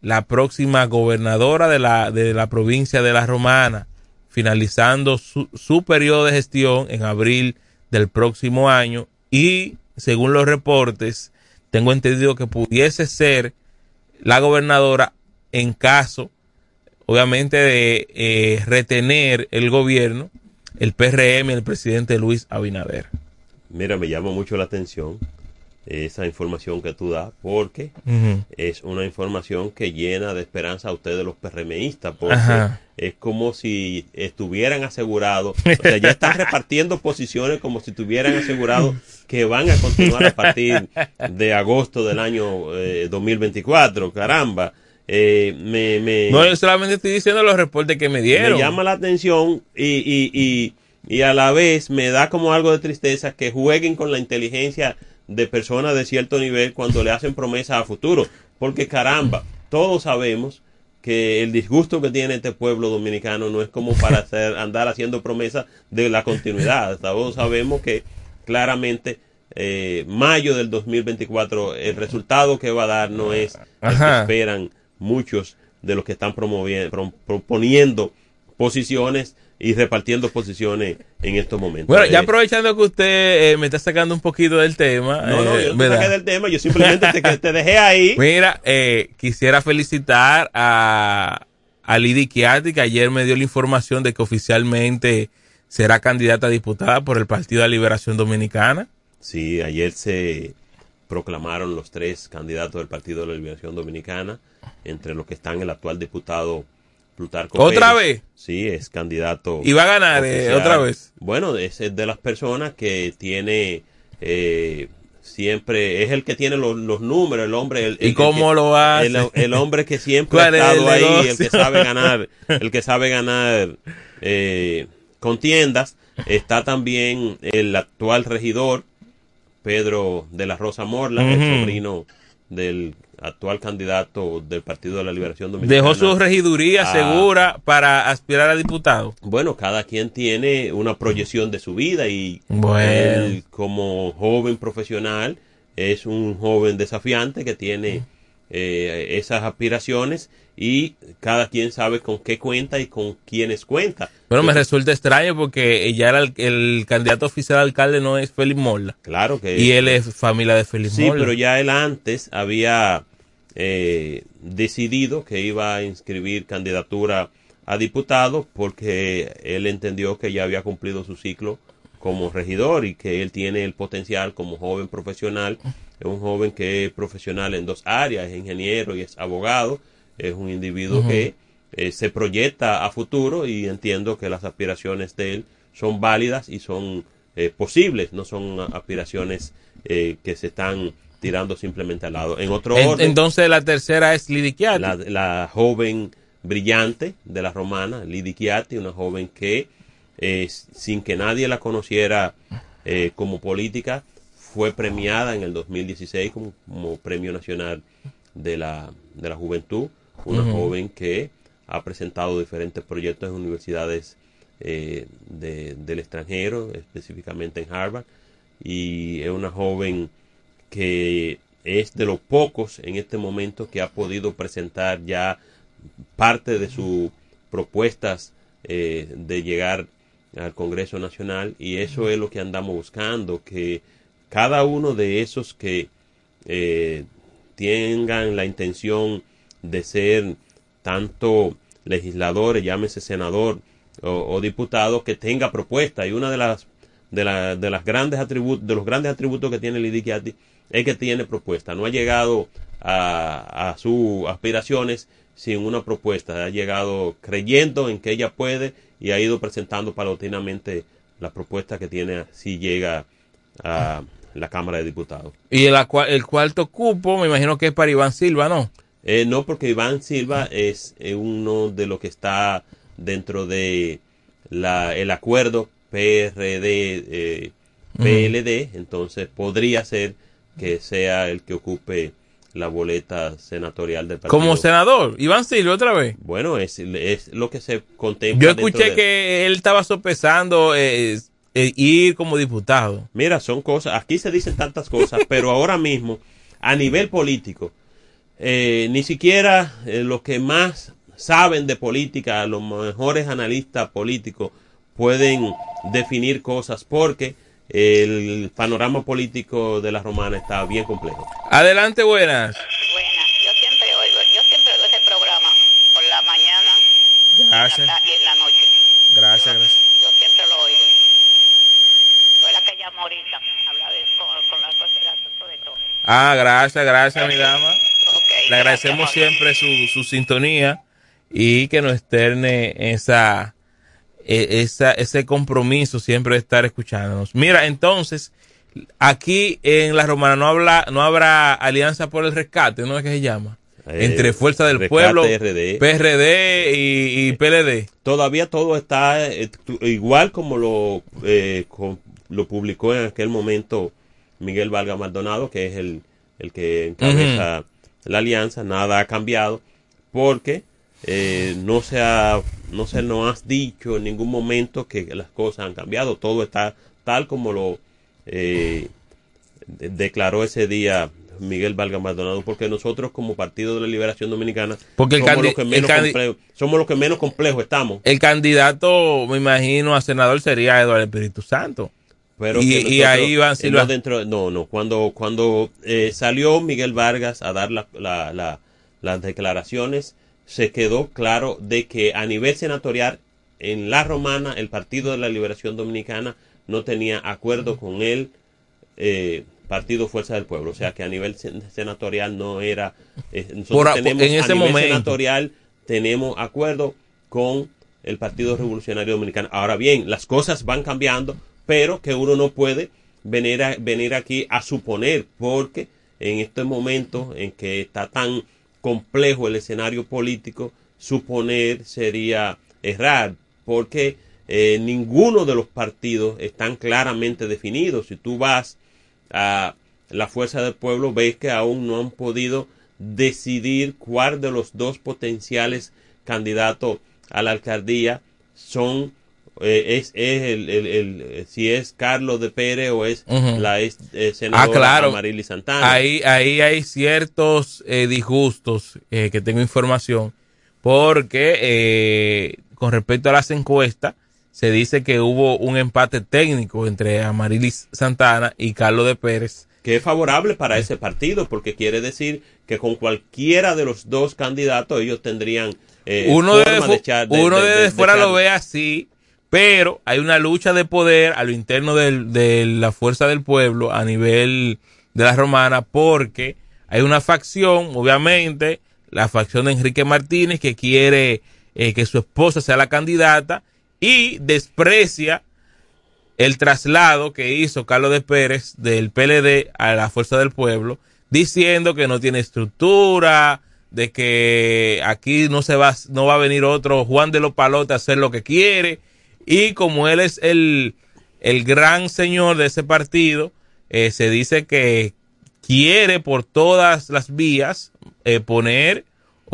[SPEAKER 11] la próxima gobernadora de la, de la provincia de La Romana, finalizando su, su periodo de gestión en abril del próximo año. Y, según los reportes, tengo entendido que pudiese ser la gobernadora en caso, obviamente, de eh, retener el gobierno, el PRM, el presidente Luis Abinader.
[SPEAKER 13] Mira, me llama mucho la atención esa información que tú das porque es una información que llena de esperanza a ustedes los PRMistas porque
[SPEAKER 11] Ajá.
[SPEAKER 13] es como si estuvieran asegurados, o sea, ya están *laughs* repartiendo posiciones como si estuvieran asegurados que van a continuar a partir de agosto del año eh, 2024, caramba. Eh, me, me,
[SPEAKER 11] No, yo solamente estoy diciendo los reportes que me dieron.
[SPEAKER 13] me llama la atención y, y, y, y a la vez me da como algo de tristeza que jueguen con la inteligencia de personas de cierto nivel cuando le hacen promesas a futuro. Porque caramba, todos sabemos que el disgusto que tiene este pueblo dominicano no es como para *laughs* hacer, andar haciendo promesas de la continuidad. Todos sabemos que claramente eh, mayo del 2024 el resultado que va a dar no es el que esperan muchos de los que están promoviendo, pro- proponiendo posiciones y repartiendo posiciones en estos momentos.
[SPEAKER 11] Bueno, ya
[SPEAKER 13] Eh,
[SPEAKER 11] aprovechando que usted eh, me está sacando un poquito del tema.
[SPEAKER 13] no, no,
[SPEAKER 11] eh,
[SPEAKER 13] yo no te
[SPEAKER 11] ¿verdad?
[SPEAKER 13] saqué del tema, yo simplemente te, te dejé ahí. *laughs*
[SPEAKER 11] Mira, eh, quisiera felicitar a, a Lidy que ayer me dio la información de que oficialmente será candidata a diputada por el Partido de Liberación Dominicana.
[SPEAKER 13] Sí, ayer se proclamaron los tres candidatos del Partido de la Liberación Dominicana, entre los que están el actual diputado Plutarco
[SPEAKER 11] ¿Otra
[SPEAKER 13] Pérez.
[SPEAKER 11] vez?
[SPEAKER 13] Sí, es candidato.
[SPEAKER 11] Y va a ganar, eh, otra vez.
[SPEAKER 13] Bueno, es de las personas que tiene eh, siempre, es el que tiene los, los números, el hombre. El,
[SPEAKER 11] ¿Y cómo
[SPEAKER 13] que-
[SPEAKER 11] lo hace?
[SPEAKER 13] El, el hombre que siempre ha
[SPEAKER 11] ¿Cuál es
[SPEAKER 13] estado ahí, el que sabe ganar, el que sabe *laughs* ganar eh, contiendas. Está también el actual regidor, Pedro de la Rosa Morla, el sobrino del actual candidato del Partido de la Liberación Dominicana.
[SPEAKER 11] Dejó su regiduría
[SPEAKER 13] Ah.
[SPEAKER 11] segura para aspirar a diputado.
[SPEAKER 13] Bueno, cada quien tiene una proyección de su vida y
[SPEAKER 11] Bueno.
[SPEAKER 13] él como joven profesional es un joven desafiante que tiene eh, esas aspiraciones y cada quien sabe con qué cuenta y con quiénes cuenta.
[SPEAKER 11] Pero me resulta extraño porque ya era el, el candidato oficial al alcalde no es Félix Morla.
[SPEAKER 13] Claro que
[SPEAKER 11] Y él es familia de Félix
[SPEAKER 13] Sí, pero ya él antes había eh, decidido que iba a inscribir candidatura a diputado porque él entendió que ya había cumplido su ciclo como regidor y que él tiene el potencial como joven profesional. Es un joven que es profesional en dos áreas, es ingeniero y es abogado. Es un individuo que eh, se proyecta a futuro y entiendo que las aspiraciones de él son válidas y son eh, posibles, no son aspiraciones eh, que se están tirando simplemente al lado. En otro
[SPEAKER 11] En-
[SPEAKER 13] orden,
[SPEAKER 11] entonces la tercera es Chiatti.
[SPEAKER 13] la, la joven brillante de la romana, Chiatti, una joven que eh, sin que nadie la conociera eh, como política, fue premiada en el 2016 como, como Premio Nacional de la, de la Juventud, una joven que ha presentado diferentes proyectos en universidades eh, de- del extranjero, específicamente en Harvard, y es una joven que es de los pocos en este momento que ha podido presentar ya parte de sus propuestas eh, de llegar al Congreso Nacional y eso es lo que andamos buscando, que cada uno de esos que eh, tengan la intención de ser tanto legisladores, llámese senador o, diputado, que tenga propuesta. Y una de las de, la- de las grandes atributos, de los grandes atributos que tiene Lidy Chiatti es que tiene propuesta. No ha llegado a, a sus aspiraciones sin una propuesta. Ha llegado creyendo en que ella puede y ha ido presentando paulatinamente la propuesta que tiene si llega a la Cámara de Diputados.
[SPEAKER 11] Y el, cuarto cupo, me imagino que es para Iván Silva, ¿no?
[SPEAKER 13] Eh, no, porque Iván Silva es uno de los que está dentro de la, el acuerdo PRD eh, PLD, entonces podría ser que sea el que ocupe la boleta senatorial del partido.
[SPEAKER 11] Como senador, Iván Silva otra vez.
[SPEAKER 13] Bueno, es, es lo que se contempla.
[SPEAKER 11] Yo escuché
[SPEAKER 13] de-
[SPEAKER 11] que él estaba sopesando eh, eh, ir como diputado.
[SPEAKER 13] Mira, son cosas, aquí se dicen tantas cosas, *laughs* pero ahora mismo, a nivel político, eh, ni siquiera eh, los que más saben de política, los mejores analistas políticos, pueden definir cosas porque el panorama político de la romana está bien complejo.
[SPEAKER 11] Adelante, buenas.
[SPEAKER 18] Yo siempre oigo, yo siempre oigo ese programa por la mañana
[SPEAKER 11] Gracias.
[SPEAKER 18] y en la ta- y en la noche.
[SPEAKER 11] Gracias, gracias.
[SPEAKER 18] Yo siempre lo oigo. Fue la que llamó ahorita, habla de, con, con la cosa del asunto de todo.
[SPEAKER 11] Ah, gracias, gracias, mi dama. Le agradecemos siempre su, su sintonía y que nos externe esa, esa, ese compromiso siempre de estar escuchándonos. Mira, entonces, aquí en la Romana no habla, no habrá alianza por el rescate, ¿no es que se llama?
[SPEAKER 13] Eh,
[SPEAKER 11] Entre Fuerza del
[SPEAKER 13] Rescate
[SPEAKER 11] Pueblo,
[SPEAKER 13] RD.
[SPEAKER 11] PRD y, y PLD.
[SPEAKER 13] Todavía todo está eh, igual como lo, eh, co- lo publicó en aquel momento Miguel Valga Maldonado, que es el, el que encabeza la alianza. Nada ha cambiado porque eh, no se ha, no se nos has dicho en ningún momento que las cosas han cambiado. Todo está tal como lo eh, de- declaró ese día Miguel Valga Maldonado, porque nosotros como Partido de la Liberación Dominicana
[SPEAKER 11] Porque el
[SPEAKER 13] somos, los que menos complejo- somos los que menos complejos estamos.
[SPEAKER 11] El candidato, me imagino, a senador sería Eduardo Espíritu Santo.
[SPEAKER 13] Pero
[SPEAKER 11] y, ahí Iván
[SPEAKER 13] eh,
[SPEAKER 11] Silva.
[SPEAKER 13] No, dentro, no, no, cuando, cuando eh, salió Miguel Vargas a dar la- la- la- las declaraciones, se quedó claro de que a nivel senatorial, en la romana, el Partido de la Liberación Dominicana no tenía acuerdo con el eh, Partido Fuerza del Pueblo. O sea que a nivel sen- senatorial no era... eh, nosotros
[SPEAKER 11] Por a-
[SPEAKER 13] tenemos,
[SPEAKER 11] en
[SPEAKER 13] a
[SPEAKER 11] ese
[SPEAKER 13] nivel
[SPEAKER 11] momento.
[SPEAKER 13] senatorial tenemos acuerdo con el Partido Revolucionario Dominicano. Ahora bien, las cosas van cambiando, pero que uno no puede venir, a, venir aquí a suponer, porque en este momento en que está tan complejo el escenario político, suponer sería errar, porque eh, ninguno de los partidos están claramente definidos. Si tú vas a la fuerza del pueblo, ves que aún no han podido decidir cuál de los dos potenciales candidatos a la alcaldía son eh, es, es el, el- el- si es Carlos de Pérez o es
[SPEAKER 11] Ujú.
[SPEAKER 13] la ex, eh, senadora
[SPEAKER 11] Ah, claro.
[SPEAKER 13] Amarili Santana.
[SPEAKER 11] Ahí, ahí hay ciertos eh, disgustos eh, que tengo información, porque eh, con respecto a las encuestas, se dice que hubo un empate técnico entre Amarilis Santana y Carlos de Pérez.
[SPEAKER 13] que es favorable para ese partido, porque quiere decir que con cualquiera de los dos candidatos ellos tendrían eh,
[SPEAKER 11] uno
[SPEAKER 13] de de-
[SPEAKER 11] uno
[SPEAKER 13] de-
[SPEAKER 11] fuera lo ve así, pero hay una lucha de poder a lo interno de la fuerza del pueblo a nivel de la romana porque hay una facción, obviamente, la facción de Enrique Martínez que quiere eh, que su esposa sea la candidata y desprecia el traslado que hizo Carlos de Pérez del PLD a la Fuerza del Pueblo, diciendo que no tiene estructura, de que aquí no se va, no va a venir otro Juan de los Palotes a hacer lo que quiere, y como él es el, el gran señor de ese partido, eh, se dice que quiere por todas las vías eh, poner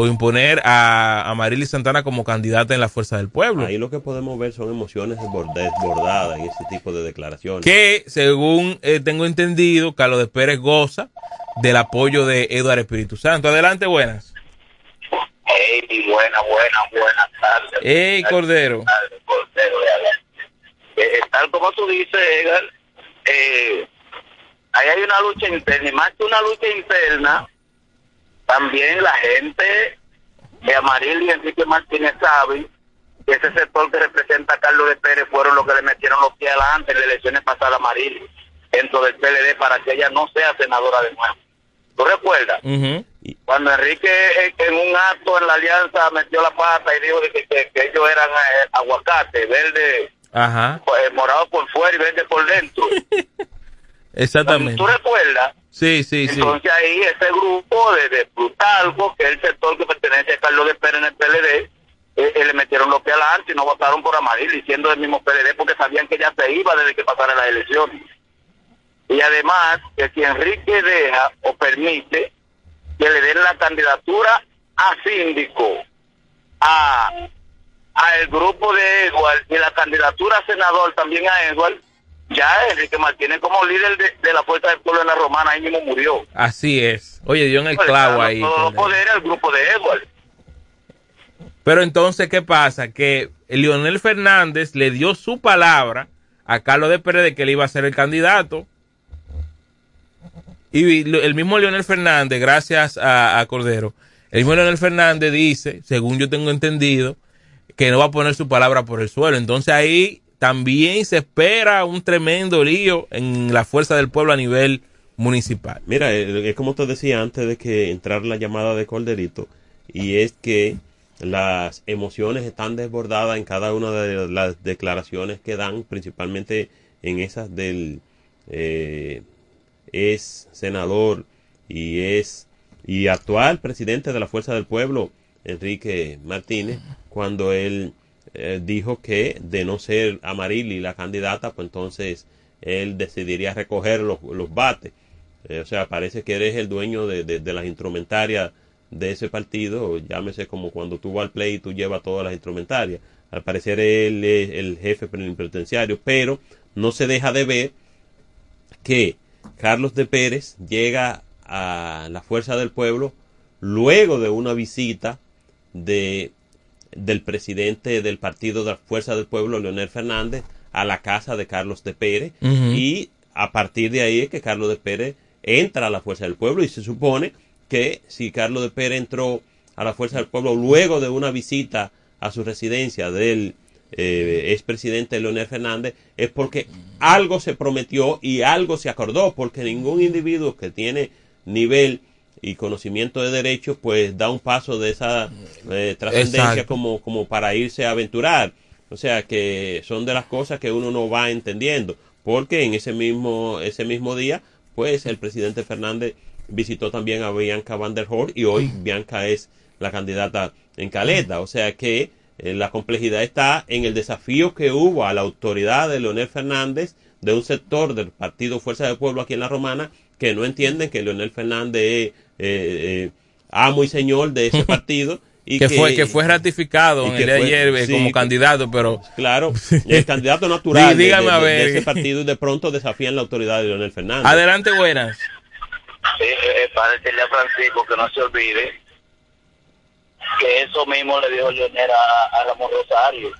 [SPEAKER 11] o imponer a, a Marily Santana como candidata en la Fuerza del Pueblo.
[SPEAKER 13] Ahí lo que podemos ver son emociones desbord- desbordadas en ese tipo de declaraciones.
[SPEAKER 11] que según eh, tengo entendido, Carlos de Pérez goza del apoyo de Eduardo Espíritu Santo. Adelante, buenas.
[SPEAKER 17] Hey, buena, buena, buenas tardes.
[SPEAKER 11] Hey, Cordero.
[SPEAKER 17] Eh, tal como tú dices, Edgar, eh, ahí hay una lucha interna, y más que una lucha interna, también la gente de Amaril y Enrique Martínez saben que ese sector que representa a Carlos de Pérez fueron los que le metieron los pies adelante en las elecciones pasadas a Amaril dentro del PLD para que ella no sea senadora de nuevo. ¿Tú recuerdas? Cuando Enrique eh, en un acto en la alianza metió la pata y dijo de que, que- que ellos eran eh, aguacate, verde,
[SPEAKER 11] Ajá,
[SPEAKER 17] eh, morado por fuera y verde por dentro. *laughs*
[SPEAKER 11] exactamente.
[SPEAKER 17] ¿Tú recuerdas?
[SPEAKER 11] Sí, sí, sí.
[SPEAKER 17] Entonces ahí ese grupo de, de Plutarco, que es el sector que pertenece a Carlos de Pérez en el PLD, eh, le metieron los pies adelante y no votaron por Amaril, y siendo del mismo PLD porque sabían que ya se iba desde que pasaran las elecciones. Y además, que si Enrique deja o permite que le den la candidatura a síndico, a, a el grupo de Edward y la candidatura a senador también a Edward, ya Enrique Martínez como líder de, de la Fuerza del Pueblo en la Romana ahí mismo murió.
[SPEAKER 11] Así es. Oye, dio en el
[SPEAKER 17] Pues,
[SPEAKER 11] clavo ahí. Cordero.
[SPEAKER 17] poderes al grupo de Edward.
[SPEAKER 11] Pero entonces, ¿qué pasa? Que Leonel Fernández le dio su palabra a Carlos de Pérez de que él iba a ser el candidato. Y el mismo Leonel Fernández, gracias a, a Cordero, el mismo Leonel Fernández dice, según yo tengo entendido, que no va a poner su palabra por el suelo. Entonces ahí también se espera un tremendo lío en la fuerza del pueblo a nivel municipal.
[SPEAKER 13] Mira, eh, es como te decía antes de que entrar la llamada de Corderito, y es que las emociones están desbordadas en cada una de las declaraciones que dan, principalmente en esas del eh, es senador y es y actual presidente de la Fuerza del Pueblo, Enrique Martínez, cuando él eh, dijo que de no ser Amarili la candidata, pues entonces él decidiría recoger los, los bates. Eh, o sea, parece que eres el dueño de, de, de las instrumentarias de ese partido, llámese como cuando tú vas al play y tú llevas todas las instrumentarias. Al parecer él es el jefe plenipotenciario, pero no se deja de ver que Carlos de Pérez llega a la Fuerza del Pueblo luego de una visita de del presidente del partido de la Fuerza del Pueblo, Leonel Fernández, a la casa de Carlos de Pérez. Y a partir de ahí es que Carlos de Pérez entra a la Fuerza del Pueblo y se supone que si Carlos de Pérez entró a la Fuerza del Pueblo luego de una visita a su residencia del eh, expresidente Leonel Fernández es porque algo se prometió y algo se acordó porque ningún individuo que tiene nivel y conocimiento de derecho pues da un paso de esa eh, trascendencia como, como para irse a aventurar. O sea que son de las cosas que uno no va entendiendo porque en ese mismo ese mismo día pues el presidente Fernández visitó también a Bianca Van der Hoor y hoy Bianca es la candidata en Caleta. O sea que la complejidad está en el desafío que hubo a la autoridad de Leonel Fernández de un sector del partido Fuerza del Pueblo aquí en la Romana que no entienden que Leonel Fernández es eh, eh, amo y señor de ese *laughs* partido y
[SPEAKER 11] que, fue que fue ratificado en
[SPEAKER 13] que
[SPEAKER 11] el de
[SPEAKER 13] fue-
[SPEAKER 11] ayer eh,
[SPEAKER 13] sí,
[SPEAKER 11] como candidato, pero
[SPEAKER 13] claro *laughs* el candidato natural
[SPEAKER 11] dígame
[SPEAKER 13] de,
[SPEAKER 11] a ver.
[SPEAKER 13] de ese partido y de pronto desafían la autoridad de Leonel Fernández
[SPEAKER 11] adelante buenas.
[SPEAKER 17] Sí, eh, para decirle a Francisco que no se olvide que eso mismo le dijo Leonel a, a Ramón Rosario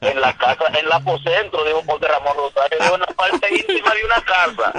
[SPEAKER 17] en la casa, en la apocentro, dijo porque Ramón Rosario dijo una parte íntima de una casa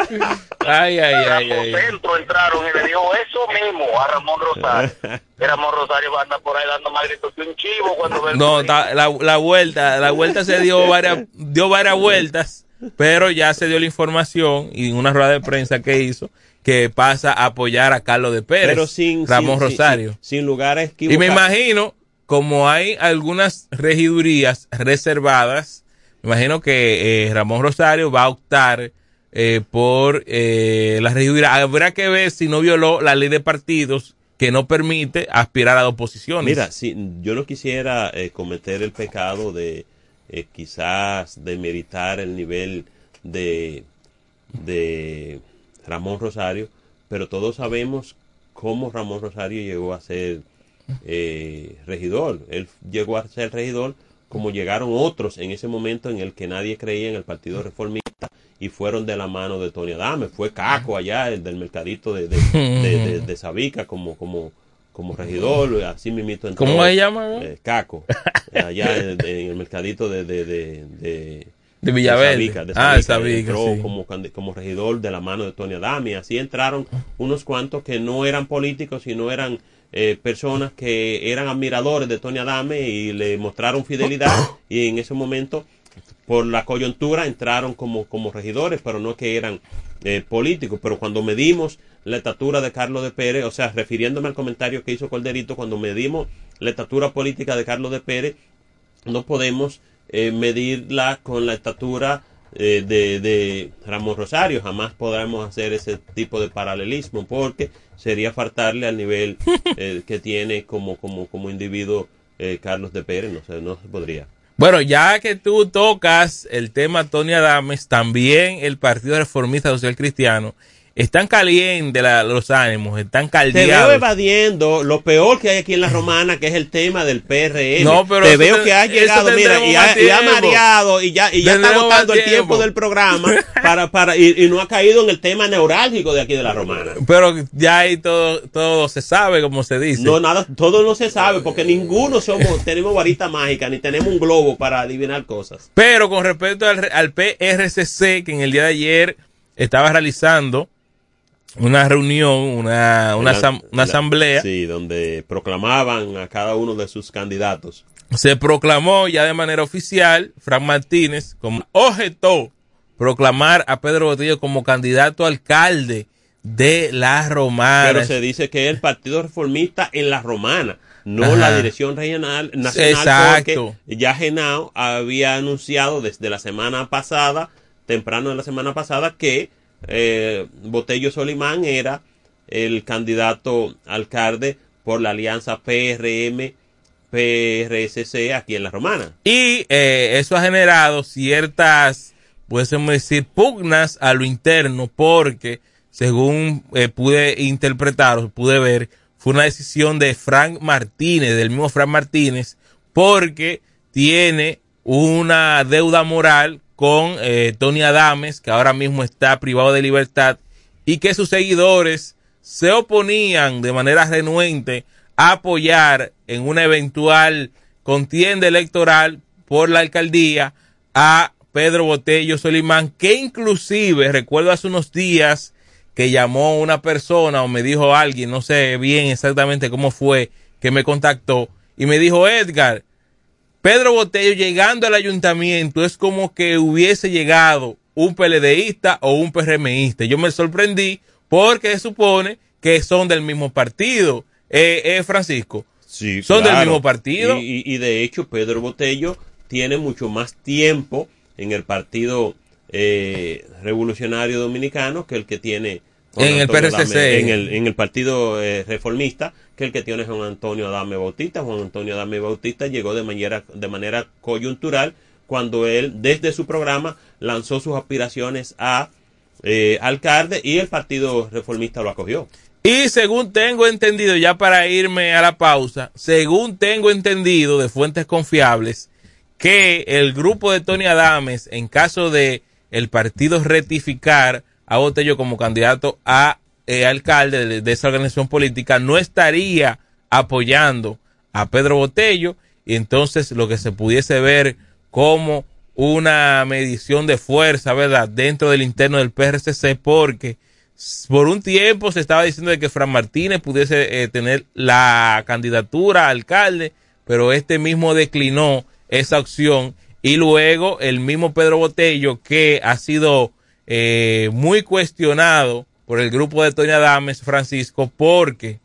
[SPEAKER 11] Ay, ay,
[SPEAKER 17] De
[SPEAKER 11] ay, ay.
[SPEAKER 17] Centro entraron y le dijo eso mismo a Ramón Rosario. Que Ramón Rosario va a andar por ahí dando más gritos que un chivo cuando ve
[SPEAKER 11] No, la, la vuelta, la vuelta se dio varias, dio varias vueltas, pero ya se dio la información y en una rueda de prensa que hizo que pasa a apoyar a Carlos de Pérez,
[SPEAKER 13] Pero sin,
[SPEAKER 11] Ramón
[SPEAKER 13] sin-
[SPEAKER 11] Rosario.
[SPEAKER 13] Sin, sin lugar a
[SPEAKER 11] y me imagino, como hay algunas regidurías reservadas, me imagino que eh, Ramón Rosario va a optar eh, por eh, la regiduría. Habrá que ver si no violó la ley de partidos que no permite aspirar a dos posiciones.
[SPEAKER 13] Mira, si yo no quisiera eh, cometer el pecado de eh, quizás demeritar el nivel de, de Ramón Rosario, pero todos sabemos cómo Ramón Rosario llegó a ser eh, regidor. Él llegó a ser regidor como llegaron otros en ese momento en el que nadie creía en el Partido Reformista y fueron de la mano de Tony Adame. Fue Caco allá, el del mercadito de, de, de, Sabica como, como, como regidor, así mismito entró,
[SPEAKER 11] ¿Cómo se llama?
[SPEAKER 13] eh, Caco, allá en, en el mercadito de, de, de, de,
[SPEAKER 11] De Villaverde.
[SPEAKER 13] Sabica, de
[SPEAKER 11] Ah,
[SPEAKER 13] Sabica, entró
[SPEAKER 11] sí.
[SPEAKER 13] como, como regidor de la mano de Tony Adame. Así entraron unos cuantos que no eran políticos, sino eran eh, personas que eran admiradores de Tony Adame y le mostraron fidelidad y en ese momento por la coyuntura entraron como, como regidores, pero no que eran eh, políticos. Pero cuando medimos la estatura de Carlos de Pérez, o sea, refiriéndome al comentario que hizo Colderito, cuando medimos la estatura política de Carlos de Pérez, no podemos eh, medirla con la estatura eh, de, de Ramón Rosario. Jamás podremos hacer ese tipo de paralelismo porque sería faltarle al nivel *laughs* eh, que tiene como, como, como individuo eh, Carlos de Pérez. No, se- no se podría.
[SPEAKER 11] Bueno, ya que tú tocas el tema Tony Adames, también el Partido Reformista Social Cristiano, están calientes la- los ánimos, están
[SPEAKER 13] Te veo
[SPEAKER 11] caldeados.
[SPEAKER 13] evadiendo lo peor que hay aquí en la romana, que es el tema del PRM.
[SPEAKER 11] No, pero
[SPEAKER 13] te veo
[SPEAKER 11] te-
[SPEAKER 13] que has llegado, mira, y ha, y ha mareado y ya, y ya está agotando el tiempo
[SPEAKER 11] tiempo.
[SPEAKER 13] del programa *laughs* para, para, y, y no ha caído en el tema neurálgico de aquí de la romana.
[SPEAKER 11] Pero ya ahí todo, todo se sabe, como se dice.
[SPEAKER 13] No, nada, todo no se sabe, porque ninguno somos, tenemos varita mágica, ni tenemos un globo para adivinar cosas.
[SPEAKER 11] Pero con respecto al, al PRCC, que en el día de ayer estaba realizando una reunión, una, una,
[SPEAKER 13] La- la-
[SPEAKER 11] asamblea,
[SPEAKER 13] Sí, donde proclamaban a cada uno de sus candidatos.
[SPEAKER 11] se proclamó ya de manera oficial, Frank Martínez, como objetó proclamar a Pedro Botello como candidato a alcalde de la Romana.
[SPEAKER 13] Pero se dice que es el Partido Reformista en la Romana, no
[SPEAKER 11] Ajá.
[SPEAKER 13] la Dirección Regional Nacional,
[SPEAKER 11] Exacto.
[SPEAKER 13] porque ya Genao había anunciado desde la semana pasada, temprano de la semana pasada, que eh, Botello Solimán era el candidato alcalde por la alianza PRM PRSC aquí en la Romana.
[SPEAKER 11] Y eh, eso ha generado ciertas, pudiésemos decir, pugnas a lo interno, porque según eh, pude interpretar o pude ver, fue una decisión de Frank Martínez, del mismo Frank Martínez, porque tiene una deuda moral con eh, Tony Adames, que ahora mismo está privado de libertad, y que sus seguidores se oponían de manera renuente a apoyar en una eventual contienda electoral por la alcaldía a Pedro Botello Solimán, que inclusive recuerdo hace unos días que llamó una persona o me dijo alguien, no sé bien exactamente cómo fue, que me contactó y me dijo, Edgar, Pedro Botello llegando al ayuntamiento es como que hubiese llegado un PLDista o un PRMista. Yo me sorprendí porque se supone que son del mismo partido. Eh, eh, Francisco.
[SPEAKER 13] Sí,
[SPEAKER 11] Son del mismo partido.
[SPEAKER 13] Y, y- y de hecho, Pedro Botello tiene mucho más tiempo en el Partido eh, Revolucionario Dominicano que el que tiene
[SPEAKER 11] En el PRCC.
[SPEAKER 13] Adame- en, el, en el Partido eh, Reformista que el que tiene Juan Antonio Adame Bautista. Juan Antonio Adame Bautista llegó de manera, de manera coyuntural cuando él, desde su programa, lanzó sus aspiraciones a eh, alcalde y el Partido Reformista lo acogió.
[SPEAKER 11] Y según tengo entendido, ya para irme a la pausa, según tengo entendido de fuentes confiables, que el grupo de Tony Adames, en caso de el partido rectificar a Botello como candidato a eh, alcalde de, esa organización política, no estaría apoyando a Pedro Botello y entonces lo que se pudiese ver como una medición de fuerza, ¿verdad? Dentro del interno del PRCC, porque Por un tiempo se estaba diciendo de que Fran Martínez pudiese eh, tener la candidatura a alcalde, pero este mismo declinó esa opción y luego el mismo Pedro Botello que ha sido eh, muy cuestionado por el grupo de Tony Adames, Francisco, porque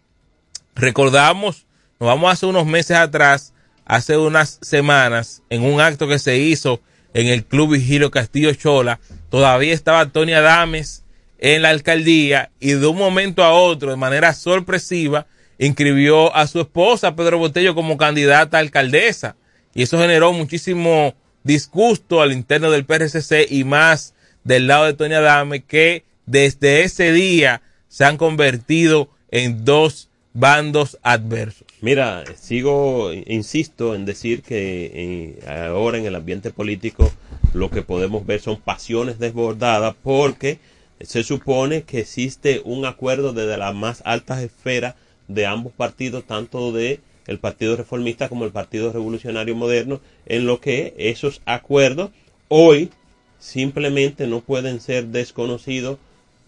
[SPEAKER 11] recordamos, nos vamos hace unos meses atrás, hace unas semanas, en un acto que se hizo en el Club Vigilio Castillo Chola, todavía estaba Tony Adames en la alcaldía y de un momento a otro, de manera sorpresiva, inscribió a su esposa Pedro Botello como candidata a alcaldesa. Y eso generó muchísimo disgusto al interno del PRCC y más del lado de Tony Adame que desde ese día se han convertido en dos bandos adversos.
[SPEAKER 13] Mira, sigo, insisto en decir que ahora en el ambiente político lo que podemos ver son pasiones desbordadas porque se supone que existe un acuerdo desde las más altas esferas de ambos partidos, tanto de el Partido Reformista como el Partido Revolucionario Moderno, en lo que esos acuerdos hoy simplemente no pueden ser desconocidos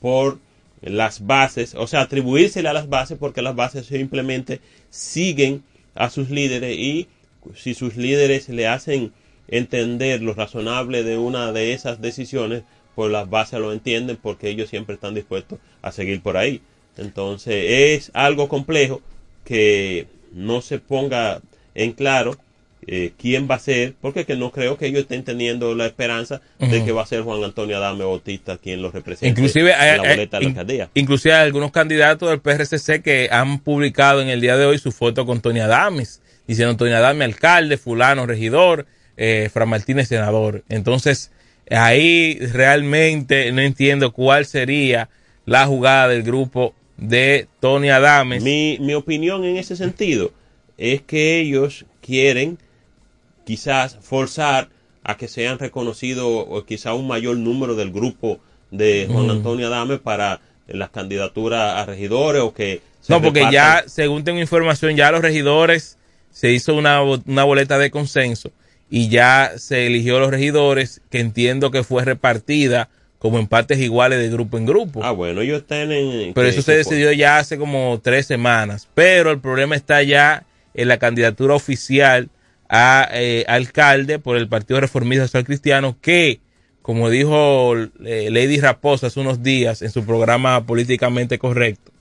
[SPEAKER 13] por las bases, o sea, atribuírsele a las bases porque las bases simplemente siguen a sus líderes y si sus líderes le hacen entender lo razonable de una de esas decisiones, pues las bases lo entienden porque ellos siempre están dispuestos a seguir por ahí. Entonces es algo complejo que no se ponga en claro eh, quién va a ser, porque que no creo que ellos estén teniendo la esperanza de que va a ser Juan Antonio Adame Bautista quien lo represente
[SPEAKER 11] inclusive
[SPEAKER 13] en la boleta de la alcaldía.
[SPEAKER 11] inclusive hay algunos candidatos del PRCC que han publicado en el día de hoy su foto con Tony Adames, diciendo Tony Adame alcalde, fulano regidor, eh, Fran Martínez senador. Entonces, ahí realmente no entiendo cuál sería la jugada del grupo de Tony Adames.
[SPEAKER 13] Mi, mi opinión en ese sentido es que ellos quieren quizás forzar a que sean reconocidos o quizá un mayor número del grupo de Juan. Antonio Adame para las candidaturas a regidores o que se
[SPEAKER 11] No, porque
[SPEAKER 13] repartan-
[SPEAKER 11] ya, según tengo información, ya los regidores se hizo una, una boleta de consenso y ya se eligió los regidores que entiendo que fue repartida como en partes iguales de grupo en grupo.
[SPEAKER 13] Ah, bueno, ellos están en...
[SPEAKER 11] Pero eso se decidió ya hace como tres semanas. Pero el problema está ya en la candidatura oficial a eh, alcalde por el Partido Reformista Social Cristiano que, como dijo eh, Lady Raposa hace unos días en su programa Políticamente Correcto,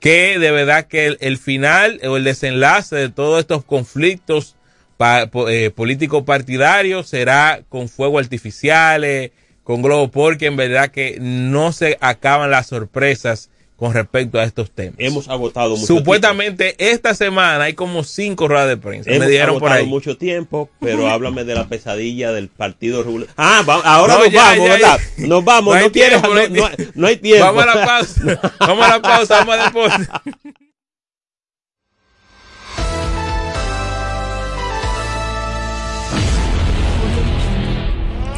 [SPEAKER 11] que de verdad que el, final o el desenlace de todos estos conflictos eh, políticos partidarios será con fuegos artificiales, con globos, porque en verdad que no se acaban las sorpresas con respecto a estos temas.
[SPEAKER 13] Hemos agotado mucho
[SPEAKER 11] Supuestamente esta semana hay como cinco ruedas de prensa.
[SPEAKER 13] Hemos
[SPEAKER 11] me dijeron por
[SPEAKER 13] agotado
[SPEAKER 11] ahí.
[SPEAKER 13] mucho tiempo, pero háblame de la pesadilla del Partido. Ah, va- ahora
[SPEAKER 11] No,
[SPEAKER 13] nos
[SPEAKER 11] ya,
[SPEAKER 13] vamos,
[SPEAKER 11] ya,
[SPEAKER 13] ¿verdad?
[SPEAKER 11] ya.
[SPEAKER 13] Nos vamos,
[SPEAKER 11] No
[SPEAKER 13] no,
[SPEAKER 11] hay
[SPEAKER 13] quieres,
[SPEAKER 11] tiempo,
[SPEAKER 13] no,
[SPEAKER 11] no hay tiempo. *laughs* Vamos a la pausa. Vamos a la pausa, vamos a deporte.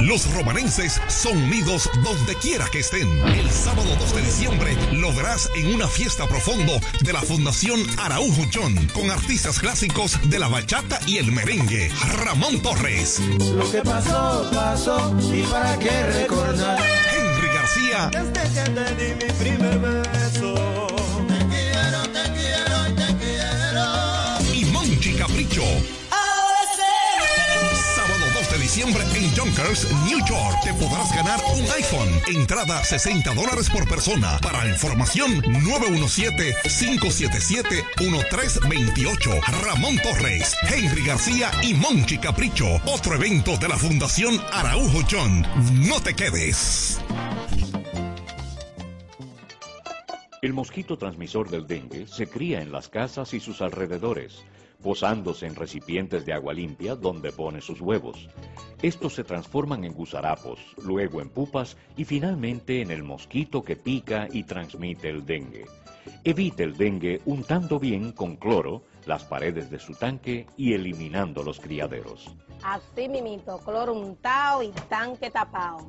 [SPEAKER 5] Los romanenses son unidos donde quiera que estén. El sábado 2 de diciembre lo verás en una fiesta profundo de la Fundación Araujo John con artistas clásicos de la bachata y el merengue. Ramón Torres,
[SPEAKER 6] Lo que pasó, pasó, y para qué recordar.
[SPEAKER 5] Henry García
[SPEAKER 6] Desde que te di mi primer beso.
[SPEAKER 5] New York. Te podrás ganar un iPhone. Entrada 60 dólares por persona. Para información 917-577-1328. Ramón Torres, Henry García y Monchi Capricho. Otro evento de la Fundación Araujo John. No te quedes.
[SPEAKER 7] El mosquito transmisor del dengue se cría en las casas y sus alrededores, posándose en recipientes de agua limpia donde pone sus huevos. Estos se transforman en gusarapos, luego en pupas y finalmente en el mosquito que pica y transmite el dengue. Evite el dengue untando bien con cloro las paredes de su tanque y eliminando los criaderos.
[SPEAKER 8] Así mimito, cloro untado y tanque tapado.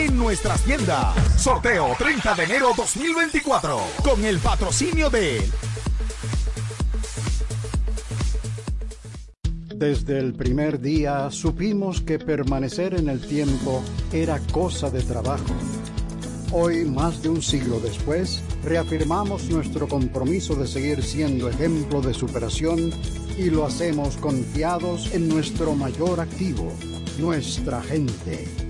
[SPEAKER 9] en nuestras tiendas. Sorteo 30 de enero 2024 con el patrocinio de
[SPEAKER 10] Desde el primer día supimos que permanecer en el tiempo era cosa de trabajo. Hoy, más de un siglo después, reafirmamos nuestro compromiso de seguir siendo ejemplo de superación y lo hacemos confiados en nuestro mayor activo, nuestra gente.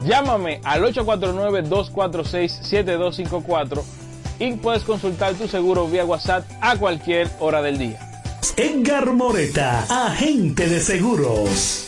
[SPEAKER 19] Llámame al 849-246-7254 y puedes consultar tu seguro vía WhatsApp a cualquier hora del día.
[SPEAKER 22] Edgar Moreta, agente de seguros.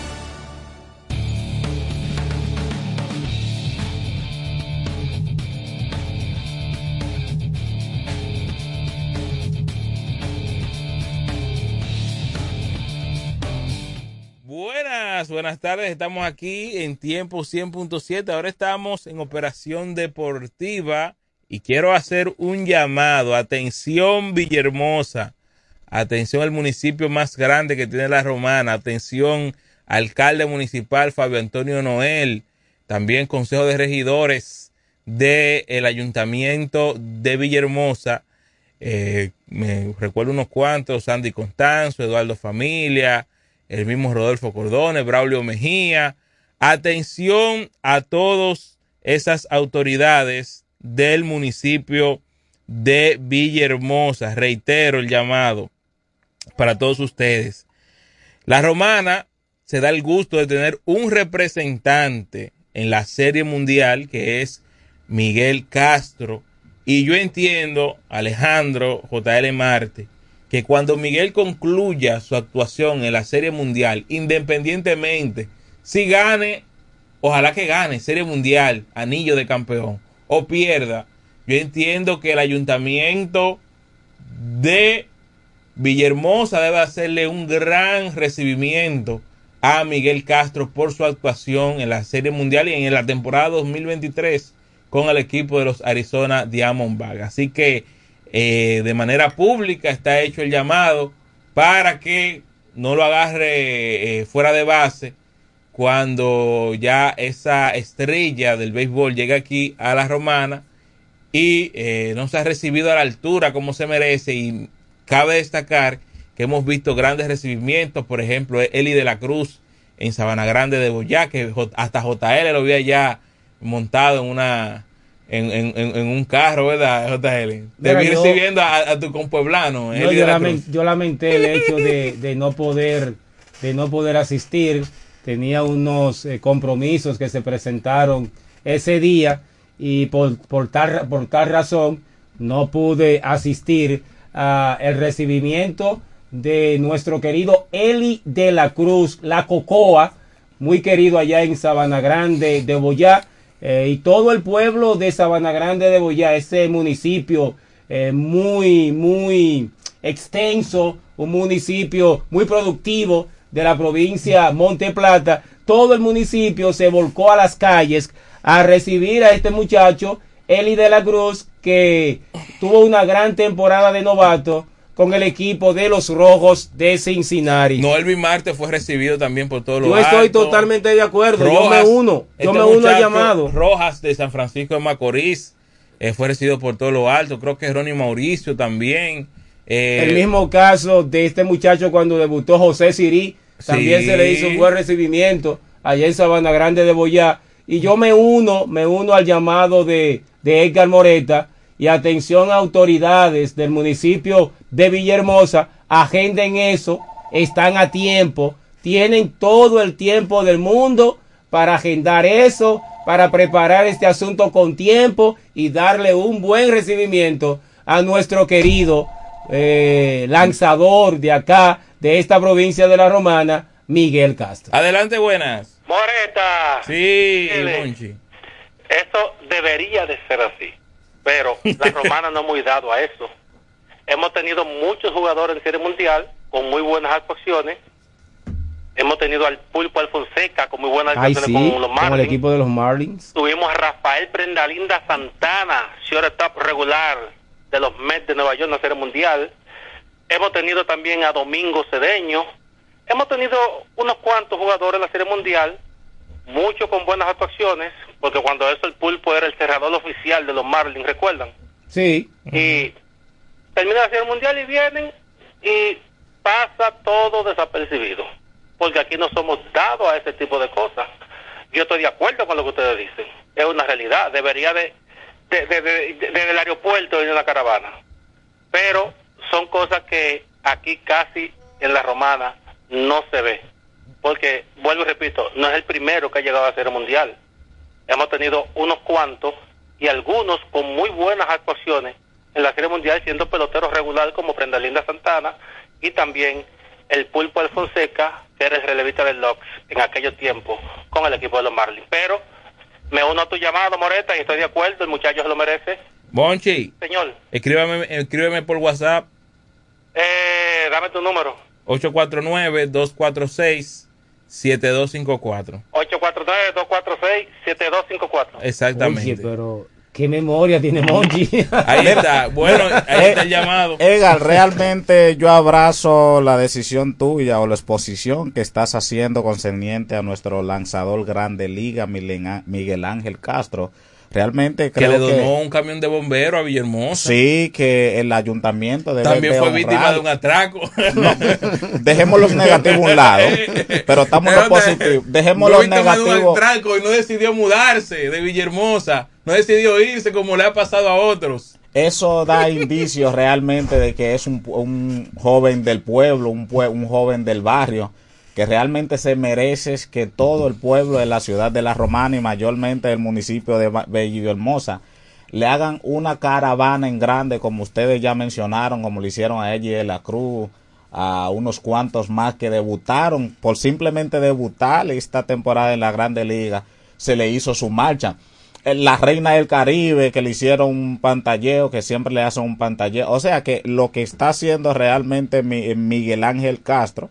[SPEAKER 11] Buenas tardes. Estamos aquí en tiempo 100.7. Ahora estamos en operación deportiva y quiero hacer un llamado. Atención Villahermosa. Atención al municipio más grande que tiene la Romana. Atención alcalde municipal Fabio Antonio Noel. También consejo de regidores del ayuntamiento de Villahermosa. Eh, me recuerdo unos cuantos, Sandy Constanzo, Eduardo Familia, el mismo Rodolfo Cordones, Braulio Mejía. Atención a todas esas autoridades del municipio de Villahermosa. Reitero el llamado para todos ustedes. La romana se da el gusto de tener un representante en la serie mundial que es Miguel Castro. Y yo entiendo, Alejandro JL Marte, que cuando Miguel concluya su actuación en la Serie Mundial, independientemente si gane, ojalá que gane Serie Mundial, anillo de campeón, o pierda, yo entiendo que el ayuntamiento de Villahermosa debe hacerle un gran recibimiento a Miguel Castro por su actuación en la Serie Mundial y en la temporada 2023 con el equipo de los Arizona Diamondbacks. Así que eh, de manera pública está hecho el llamado para que no lo agarre eh, fuera de base cuando ya esa estrella del béisbol llega aquí a la romana y eh, no se ha recibido a la altura como se merece. Y cabe destacar que hemos visto grandes recibimientos, por ejemplo, Eli de la Cruz en Sabana Grande de Boyá, que hasta JL lo había ya montado en una en, en, un carro, ¿verdad, JL? Te vi recibiendo a, tu compueblano.
[SPEAKER 23] yo, yo, lamenté el *laughs* hecho de, de, no poder de no poder asistir. Tenía unos eh, compromisos que se presentaron ese día y por, por, tal, por tal razón no pude asistir al recibimiento de nuestro querido Eli de la Cruz, la Cocoa, muy querido allá en Sabana Grande de Boyá eh, y todo el pueblo de Sabana Grande de Boyá, ese municipio eh, muy, muy extenso, un municipio muy productivo de la provincia Monte Plata, todo el municipio se volcó a las calles a recibir a este muchacho, Eli de la Cruz, que tuvo una gran temporada de novato con el equipo de los Rojos de Cincinnati.
[SPEAKER 11] No, Elvin Marte fue recibido también por todos los
[SPEAKER 23] Yo estoy totalmente de acuerdo. yo me uno. Yo este me uno al llamado.
[SPEAKER 11] Rojas de San Francisco de Macorís eh, fue recibido por todo lo alto. Creo que Ronnie Mauricio también.
[SPEAKER 23] Eh, el mismo caso de este muchacho cuando debutó José Sirí. También se le hizo un buen recibimiento allá en Sabana Grande de Boyá. Y yo me uno, me uno al llamado de, de Edgar Moreta y atención a autoridades del municipio de Villahermosa, agenden eso, están a tiempo, tienen todo el tiempo del mundo para agendar eso, para preparar este asunto con tiempo y darle un buen recibimiento a nuestro querido eh, lanzador de acá, de esta provincia de la Romana, Miguel Castro.
[SPEAKER 11] Adelante, buenas.
[SPEAKER 24] Moreta.
[SPEAKER 11] Sí, Monchi.
[SPEAKER 24] Eso debería de ser así pero *laughs* la romana no hemos dado a eso. Hemos tenido muchos jugadores en Serie Mundial con muy buenas actuaciones. Hemos tenido al Pulpo Alfonseca con muy buenas actuaciones
[SPEAKER 23] con los Marlins. el equipo de los Marlins.
[SPEAKER 24] Tuvimos a Rafael Prendalinda Santana, top regular de los Mets de Nueva York en la Serie Mundial. Hemos tenido también a Domingo Cedeño. Hemos tenido unos cuantos jugadores en la Serie Mundial, muchos con buenas actuaciones, porque cuando eso el pulpo era el cerrador oficial de los Marlins, ¿recuerdan?
[SPEAKER 23] Sí.
[SPEAKER 24] Y termina la serie mundial y vienen y pasa todo desapercibido, porque aquí no somos dados a ese tipo de cosas. Yo estoy de acuerdo con lo que ustedes dicen, es una realidad, debería de, desde de, el aeropuerto venir una caravana, pero son cosas que aquí casi en la romana no se ve, porque vuelvo y repito, no es el primero que ha llegado a ser mundial hemos tenido unos cuantos y algunos con muy buenas actuaciones en la Serie Mundial siendo peloteros regular como Linda Santana y también el Pulpo Alfonseca, que era el relevista del Lux en aquellos tiempos con el equipo de los Marlins. Pero me uno a tu llamado, Moreta, y estoy de acuerdo, el muchacho se lo merece.
[SPEAKER 11] Monchi.
[SPEAKER 24] Señor.
[SPEAKER 11] Escríbeme, escríbeme por WhatsApp.
[SPEAKER 24] Eh, dame tu número.
[SPEAKER 11] 849-246. 7254.
[SPEAKER 24] 843-246-7254.
[SPEAKER 11] Exactamente.
[SPEAKER 23] Oye, pero qué memoria tiene Monchi. *laughs*
[SPEAKER 11] Ahí está. Bueno, ahí está el llamado.
[SPEAKER 25] Edgar, realmente yo abrazo la decisión tuya o la exposición que estás haciendo concerniente a nuestro lanzador grande liga, Milen- Miguel Ángel Castro. Realmente
[SPEAKER 11] Que le
[SPEAKER 25] que...
[SPEAKER 11] donó un camión de bombero a Villahermosa.
[SPEAKER 25] Sí, que el ayuntamiento debe
[SPEAKER 11] También fue víctima de un atraco. *laughs*
[SPEAKER 25] Dejemos los negativos a un lado, pero estamos en lo positivo. Dejemos los
[SPEAKER 11] víctima de un
[SPEAKER 25] negativos.
[SPEAKER 11] atraco y no decidió mudarse de Villahermosa. No decidió irse como le ha pasado a otros.
[SPEAKER 25] Eso da *laughs* indicios realmente de que es un, un joven del pueblo, un, pue- un joven del barrio, que realmente se merece que todo el pueblo de la ciudad de La Romana y mayormente del municipio de Ba- Villahermosa le hagan una caravana en grande como ustedes ya mencionaron, como le hicieron a Eddie de la Cruz, a unos cuantos más que debutaron, por simplemente debutar esta temporada en la Grande Liga, se le hizo su marcha eh, la reina del Caribe que le hicieron un pantalleo, que siempre le hacen un pantalleo. O sea que lo que está haciendo realmente Mi- Miguel Ángel Castro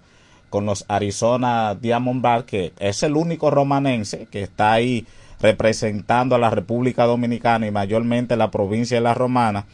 [SPEAKER 25] con los Arizona Diamondbacks, que es el único romanense que está ahí representando a la República Dominicana y mayormente la provincia de La Romana,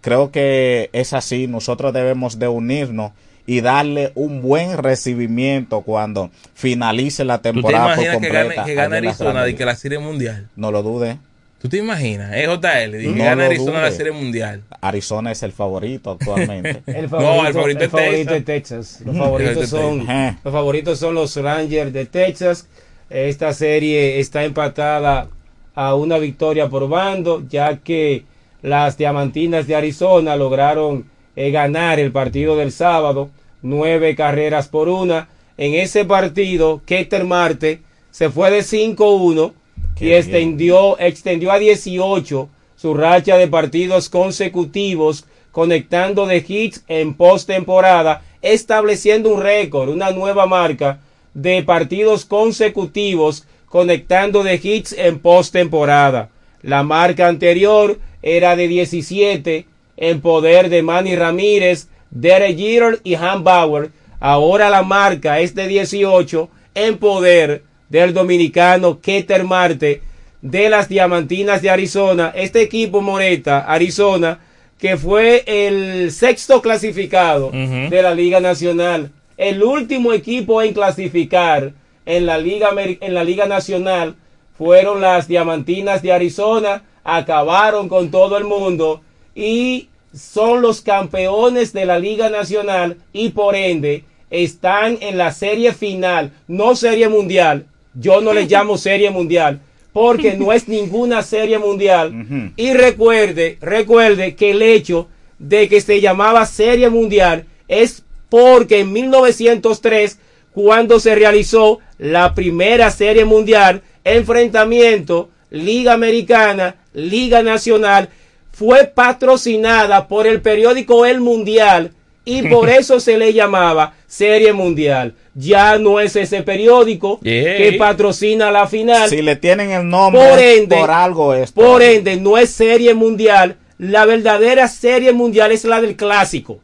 [SPEAKER 25] creo que es así. Nosotros debemos de unirnos y darle un buen recibimiento cuando finalice la
[SPEAKER 11] ¿Tú te
[SPEAKER 25] temporada por
[SPEAKER 11] imaginas que gane,
[SPEAKER 25] completa
[SPEAKER 11] que gane Arizona y que la serie mundial?
[SPEAKER 25] no lo dude.
[SPEAKER 11] ¿Tú te imaginas? Es JL, y
[SPEAKER 25] No lo
[SPEAKER 11] Arizona la serie mundial.
[SPEAKER 25] Arizona es el favorito actualmente. *laughs*
[SPEAKER 23] El
[SPEAKER 11] No, el favorito es
[SPEAKER 23] favorito
[SPEAKER 11] Texas.
[SPEAKER 23] es Texas. Los
[SPEAKER 25] Ujú.
[SPEAKER 23] favoritos *laughs*
[SPEAKER 25] El de
[SPEAKER 23] son
[SPEAKER 25] Texas.
[SPEAKER 23] los favoritos son los Rangers de Texas. Esta serie está empatada a una victoria por bando, ya que las Diamantinas de Arizona lograron eh, ganar el partido del sábado, nueve carreras por una. En ese partido, Keter Marte se fue de 5-1 y extendió, extendió a 18 su racha de partidos consecutivos, conectando de hits en postemporada, estableciendo un récord, una nueva marca de partidos consecutivos conectando de hits en postemporada. La marca anterior era de 17 en poder de Manny Ramírez, Derek Jeter y Han Bauer. Ahora la marca es de 18 en poder del dominicano Keter Marte de las Diamantinas de Arizona. Este equipo Moreta, Arizona, que fue el sexto clasificado de la Liga Nacional, el último equipo en clasificar en la Liga, en la Liga Nacional fueron las Diamantinas de Arizona, acabaron con todo el mundo y son los campeones de la Liga Nacional y por ende están en la serie final, no serie mundial. Yo no le llamo serie mundial porque no es ninguna serie mundial. Y recuerde, recuerde que el hecho de que se llamaba serie mundial es porque en 1903 cuando se realizó la primera serie mundial, enfrentamiento Liga Americana, Liga Nacional, fue patrocinada por el periódico El Mundial y por eso se le llamaba Serie Mundial. Ya no es ese periódico
[SPEAKER 25] Yeah.
[SPEAKER 23] que patrocina la final.
[SPEAKER 25] Si le tienen el nombre,
[SPEAKER 23] por ende,
[SPEAKER 25] por algo es.
[SPEAKER 23] por ende, no es Serie Mundial. La verdadera Serie Mundial es la del Clásico.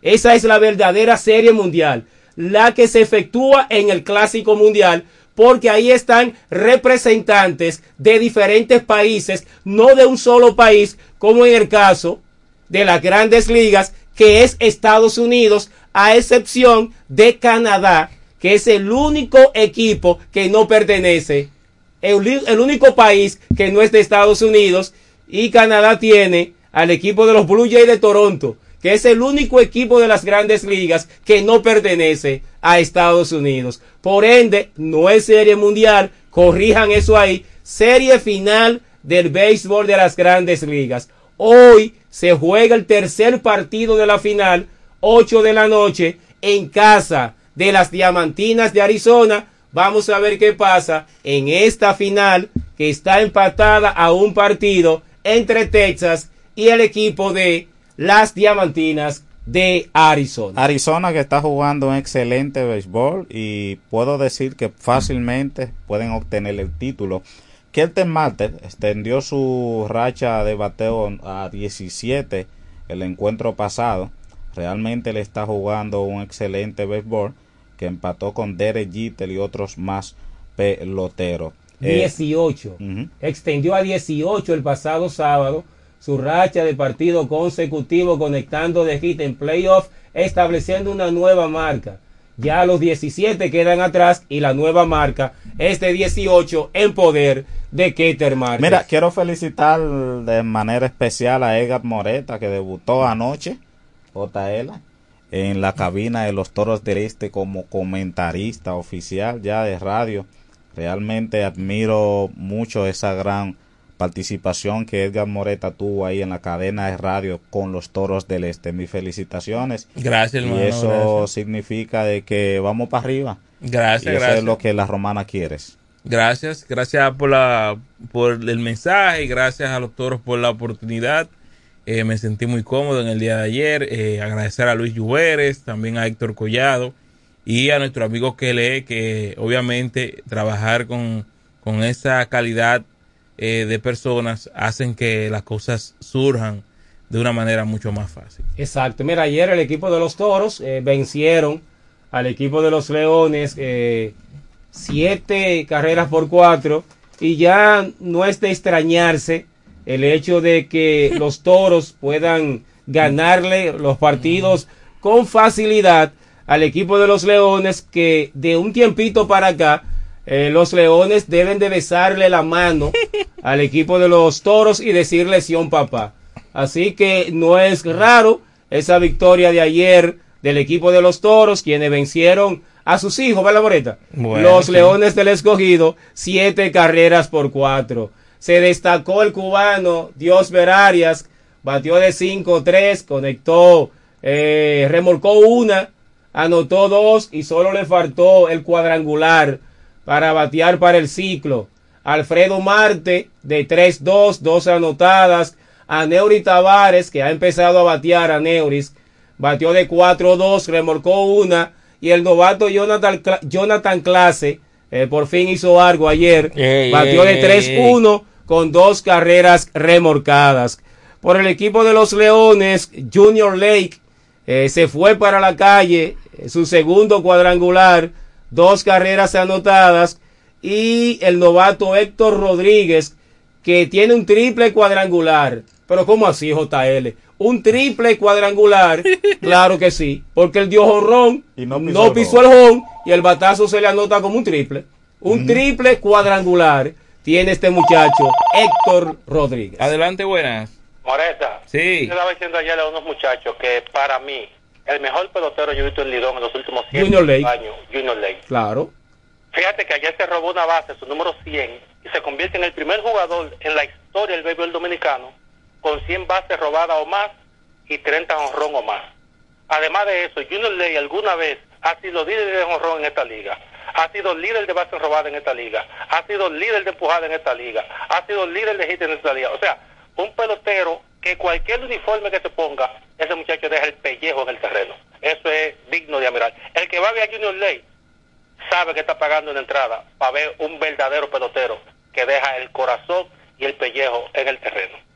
[SPEAKER 23] Esa es la verdadera Serie Mundial. La que se efectúa en el Clásico Mundial. Porque ahí están representantes de diferentes países, no de un solo país, como en el caso de las grandes ligas, que es Estados Unidos, a excepción de Canadá, que es el único equipo que no pertenece, el, único país que no es de Estados Unidos, y Canadá tiene al equipo de los Blue Jays de Toronto, que es el único equipo de las grandes ligas que no pertenece a Estados Unidos. Por ende, no es serie mundial, corrijan eso ahí, serie final del béisbol de las grandes ligas. Hoy se juega el tercer partido de la final, 8 de la noche, en casa de las Diamantinas de Arizona. Vamos a ver qué pasa en esta final que está empatada a un partido entre Texas y el equipo de las Diamantinas de Arizona.
[SPEAKER 25] Arizona que está jugando un excelente béisbol y puedo decir que fácilmente pueden obtener el título. Kelton Marte extendió su racha de bateo a 17 el encuentro pasado. Realmente le está jugando un excelente béisbol que empató con Derek Jeter y otros más peloteros. Eh,
[SPEAKER 23] 18.
[SPEAKER 25] ujú.
[SPEAKER 23] Extendió a 18 el pasado sábado su racha de partido consecutivo conectando de hit en playoff, estableciendo una nueva marca. Ya los 17 quedan atrás y la nueva marca es de 18 en poder de Keter Márquez.
[SPEAKER 25] Mira, quiero felicitar de manera especial a Edgar Moreta que debutó anoche, JL, en la cabina de los Toros del Este como comentarista oficial ya de radio. Realmente admiro mucho esa gran participación que Edgar Moreta tuvo ahí en la cadena de radio con los Toros del Este. Mis felicitaciones.
[SPEAKER 11] Gracias, hermano,
[SPEAKER 25] Y eso
[SPEAKER 11] gracias.
[SPEAKER 25] significa de que vamos para arriba.
[SPEAKER 11] Gracias,
[SPEAKER 25] Y eso
[SPEAKER 11] gracias.
[SPEAKER 25] es lo que la romana quieres.
[SPEAKER 11] Gracias, gracias por la por el mensaje, gracias a los toros por la oportunidad. Eh, me sentí muy cómodo en el día de ayer. Eh, agradecer a Luis Lluveres, también a Héctor Collado y a nuestro amigo que lee, que obviamente trabajar con, con esa calidad eh, de personas hacen que las cosas surjan de una manera mucho más fácil.
[SPEAKER 23] Exacto. Mira, ayer el equipo de los Toros eh, vencieron al equipo de los Leones siete carreras por cuatro y ya no es de extrañarse el hecho de que los Toros puedan ganarle los partidos con facilidad al equipo de los Leones que de un tiempito para acá eh, los Leones deben de besarle la mano *laughs* al equipo de los Toros y decirle Sion papá. Así que no es raro esa victoria de ayer del equipo de los Toros, quienes vencieron a sus hijos, ¿verdad, Moreta?
[SPEAKER 11] Bueno,
[SPEAKER 23] los
[SPEAKER 11] sí.
[SPEAKER 23] Leones del Escogido, siete carreras por cuatro. Se destacó el cubano Dios Verarias, batió de 5-3, conectó, eh, remolcó una, anotó dos y solo le faltó el cuadrangular para batear para el ciclo. Alfredo Marte de 3-2, dos anotadas. A Neuri Tavares, que ha empezado a batear a Neuris, batió de 4-2, remolcó una. Y el novato Jonathan, Jonathan Clase, eh, por fin hizo algo ayer,
[SPEAKER 11] Ey,
[SPEAKER 23] batió de
[SPEAKER 11] ey,
[SPEAKER 23] 3-1 con dos carreras remolcadas. Por el equipo de los Leones, Junior Lake eh, se fue para la calle, eh, su segundo cuadrangular, dos carreras anotadas, y el novato Héctor Rodríguez, que tiene un triple cuadrangular. Pero ¿cómo así, JL? Un triple cuadrangular, *laughs* claro que sí, porque él dio jonrón,
[SPEAKER 25] Y no
[SPEAKER 23] no
[SPEAKER 25] pisó
[SPEAKER 23] pisó,
[SPEAKER 25] el
[SPEAKER 23] home y el batazo se le anota como un triple. Un triple cuadrangular tiene este muchacho, Héctor Rodríguez.
[SPEAKER 11] Adelante, buenas.
[SPEAKER 24] Moreta,
[SPEAKER 11] Sí.
[SPEAKER 24] yo estaba diciendo ayer a unos muchachos que para mí el mejor pelotero yo he visto en Lidón en los últimos 100
[SPEAKER 23] Junior Lake.
[SPEAKER 24] años, Junior Lake.
[SPEAKER 23] Claro.
[SPEAKER 24] Fíjate que ayer se robó una base, su número 100, y se convierte en el primer jugador en la historia del béisbol dominicano con 100 bases robadas o más y 30 honrón o más. Además de eso, Junior Ley alguna vez ha sido líder de honrón en esta liga, ha sido líder de bases robadas en esta liga, ha sido líder de empujada en esta liga, ha sido líder de hit en esta liga. O sea, un pelotero que cualquier uniforme que se ponga, ese muchacho deja el pellejo en el terreno. Eso es digno de admirar. El que va a ver a Junior Ley sabe que está pagando una entrada para ver un verdadero pelotero que deja el corazón y el pellejo en el terreno.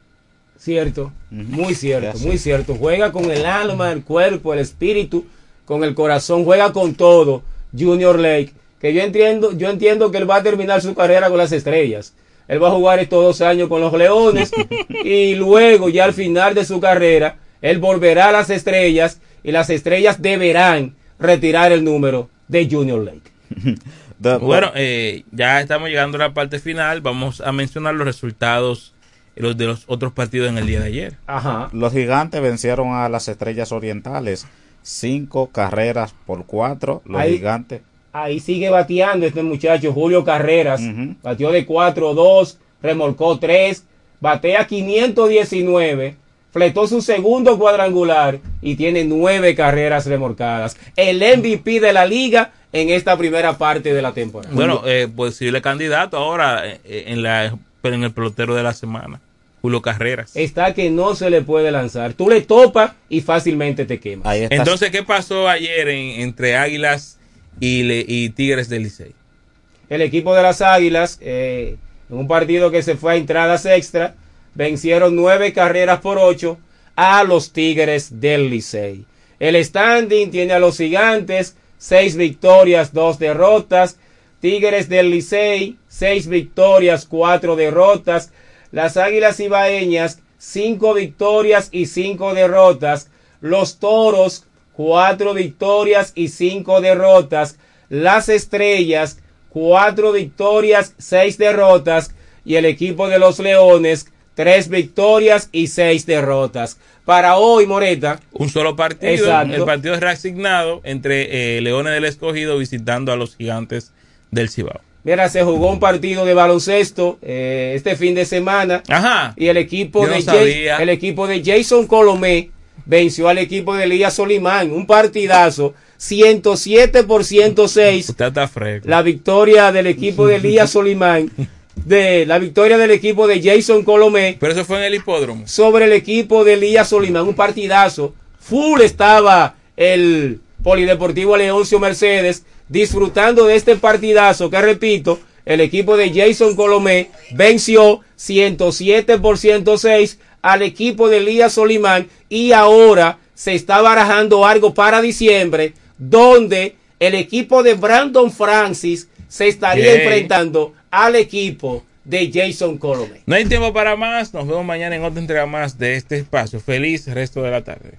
[SPEAKER 23] Cierto, muy cierto, muy cierto. Juega con el alma, el cuerpo, el espíritu, con el corazón, juega con todo. Junior Lake, que yo entiendo, yo entiendo que él va a terminar su carrera con las estrellas. Él va a jugar estos dos años con los Leones *laughs* y luego ya al final de su carrera él volverá a las estrellas y las estrellas deberán retirar el número de Junior Lake. *laughs*
[SPEAKER 11] Bueno, eh, ya estamos llegando a la parte final. Vamos a mencionar los resultados los de los otros partidos en el día de ayer.
[SPEAKER 23] Ajá.
[SPEAKER 25] Los gigantes vencieron a las estrellas orientales. Cinco carreras por cuatro. Los
[SPEAKER 23] Ahí-
[SPEAKER 25] gigantes.
[SPEAKER 23] Ahí sigue bateando este muchacho Julio Carreras. Batió de 4-2, remolcó 3, batea 519, fletó su segundo cuadrangular y tiene nueve carreras remolcadas. El MVP de la liga en esta primera parte de la temporada.
[SPEAKER 11] Bueno, eh, posible candidato ahora eh, en, la, en el pelotero de la semana. Julio Carreras.
[SPEAKER 23] está que no se le puede lanzar. Tú le topas y fácilmente te quemas.
[SPEAKER 11] Entonces, ¿qué pasó ayer en- entre Águilas y, le- y Tigres del Licey?
[SPEAKER 23] el equipo de las Águilas, eh, en un partido que se fue a entradas extra, vencieron nueve carreras por ocho a los Tigres del Licey. El standing tiene a los gigantes seis victorias, dos derrotas. Tigres del Licey, seis victorias, cuatro derrotas. Las Águilas Ibaeñas, cinco victorias y cinco derrotas. Los Toros, cuatro victorias y cinco derrotas. Las Estrellas, cuatro victorias, seis derrotas. Y el equipo de los Leones, tres victorias y seis derrotas. Para hoy, Moreta.
[SPEAKER 11] Un solo partido.
[SPEAKER 23] Exacto.
[SPEAKER 11] El partido es reasignado entre eh, Leones del Escogido visitando a los gigantes del Cibao.
[SPEAKER 23] Mira, se jugó un partido de baloncesto eh, este fin de semana.
[SPEAKER 11] Ajá.
[SPEAKER 23] Y el equipo,
[SPEAKER 11] Yo
[SPEAKER 23] de el equipo de Jason Colomé venció al equipo de Elías Solimán. Un partidazo. 107 por 106.
[SPEAKER 11] Usted está fresco.
[SPEAKER 23] La victoria del equipo de Elías Solimán. De la victoria del equipo de Jason Colomé.
[SPEAKER 11] Pero eso fue en el hipódromo.
[SPEAKER 23] Sobre el equipo de Elías Solimán. Un partidazo. Full estaba el Polideportivo Leoncio Mercedes disfrutando de este partidazo que repito, el equipo de Jason Colomé venció 107 por 106 al equipo de Elías Solimán y ahora se está barajando algo para diciembre donde el equipo de Brandon Francis se estaría enfrentando al equipo de Jason Colomé.
[SPEAKER 11] No hay tiempo para más. Nos vemos mañana en otra entrega más de este espacio. Feliz resto de la tarde.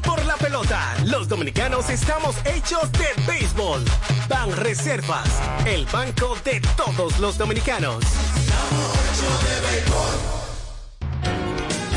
[SPEAKER 22] Por la pelota. Los dominicanos estamos hechos de béisbol. Ban Reservas, el banco de todos los dominicanos.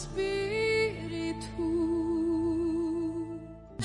[SPEAKER 6] Santo Espíritu.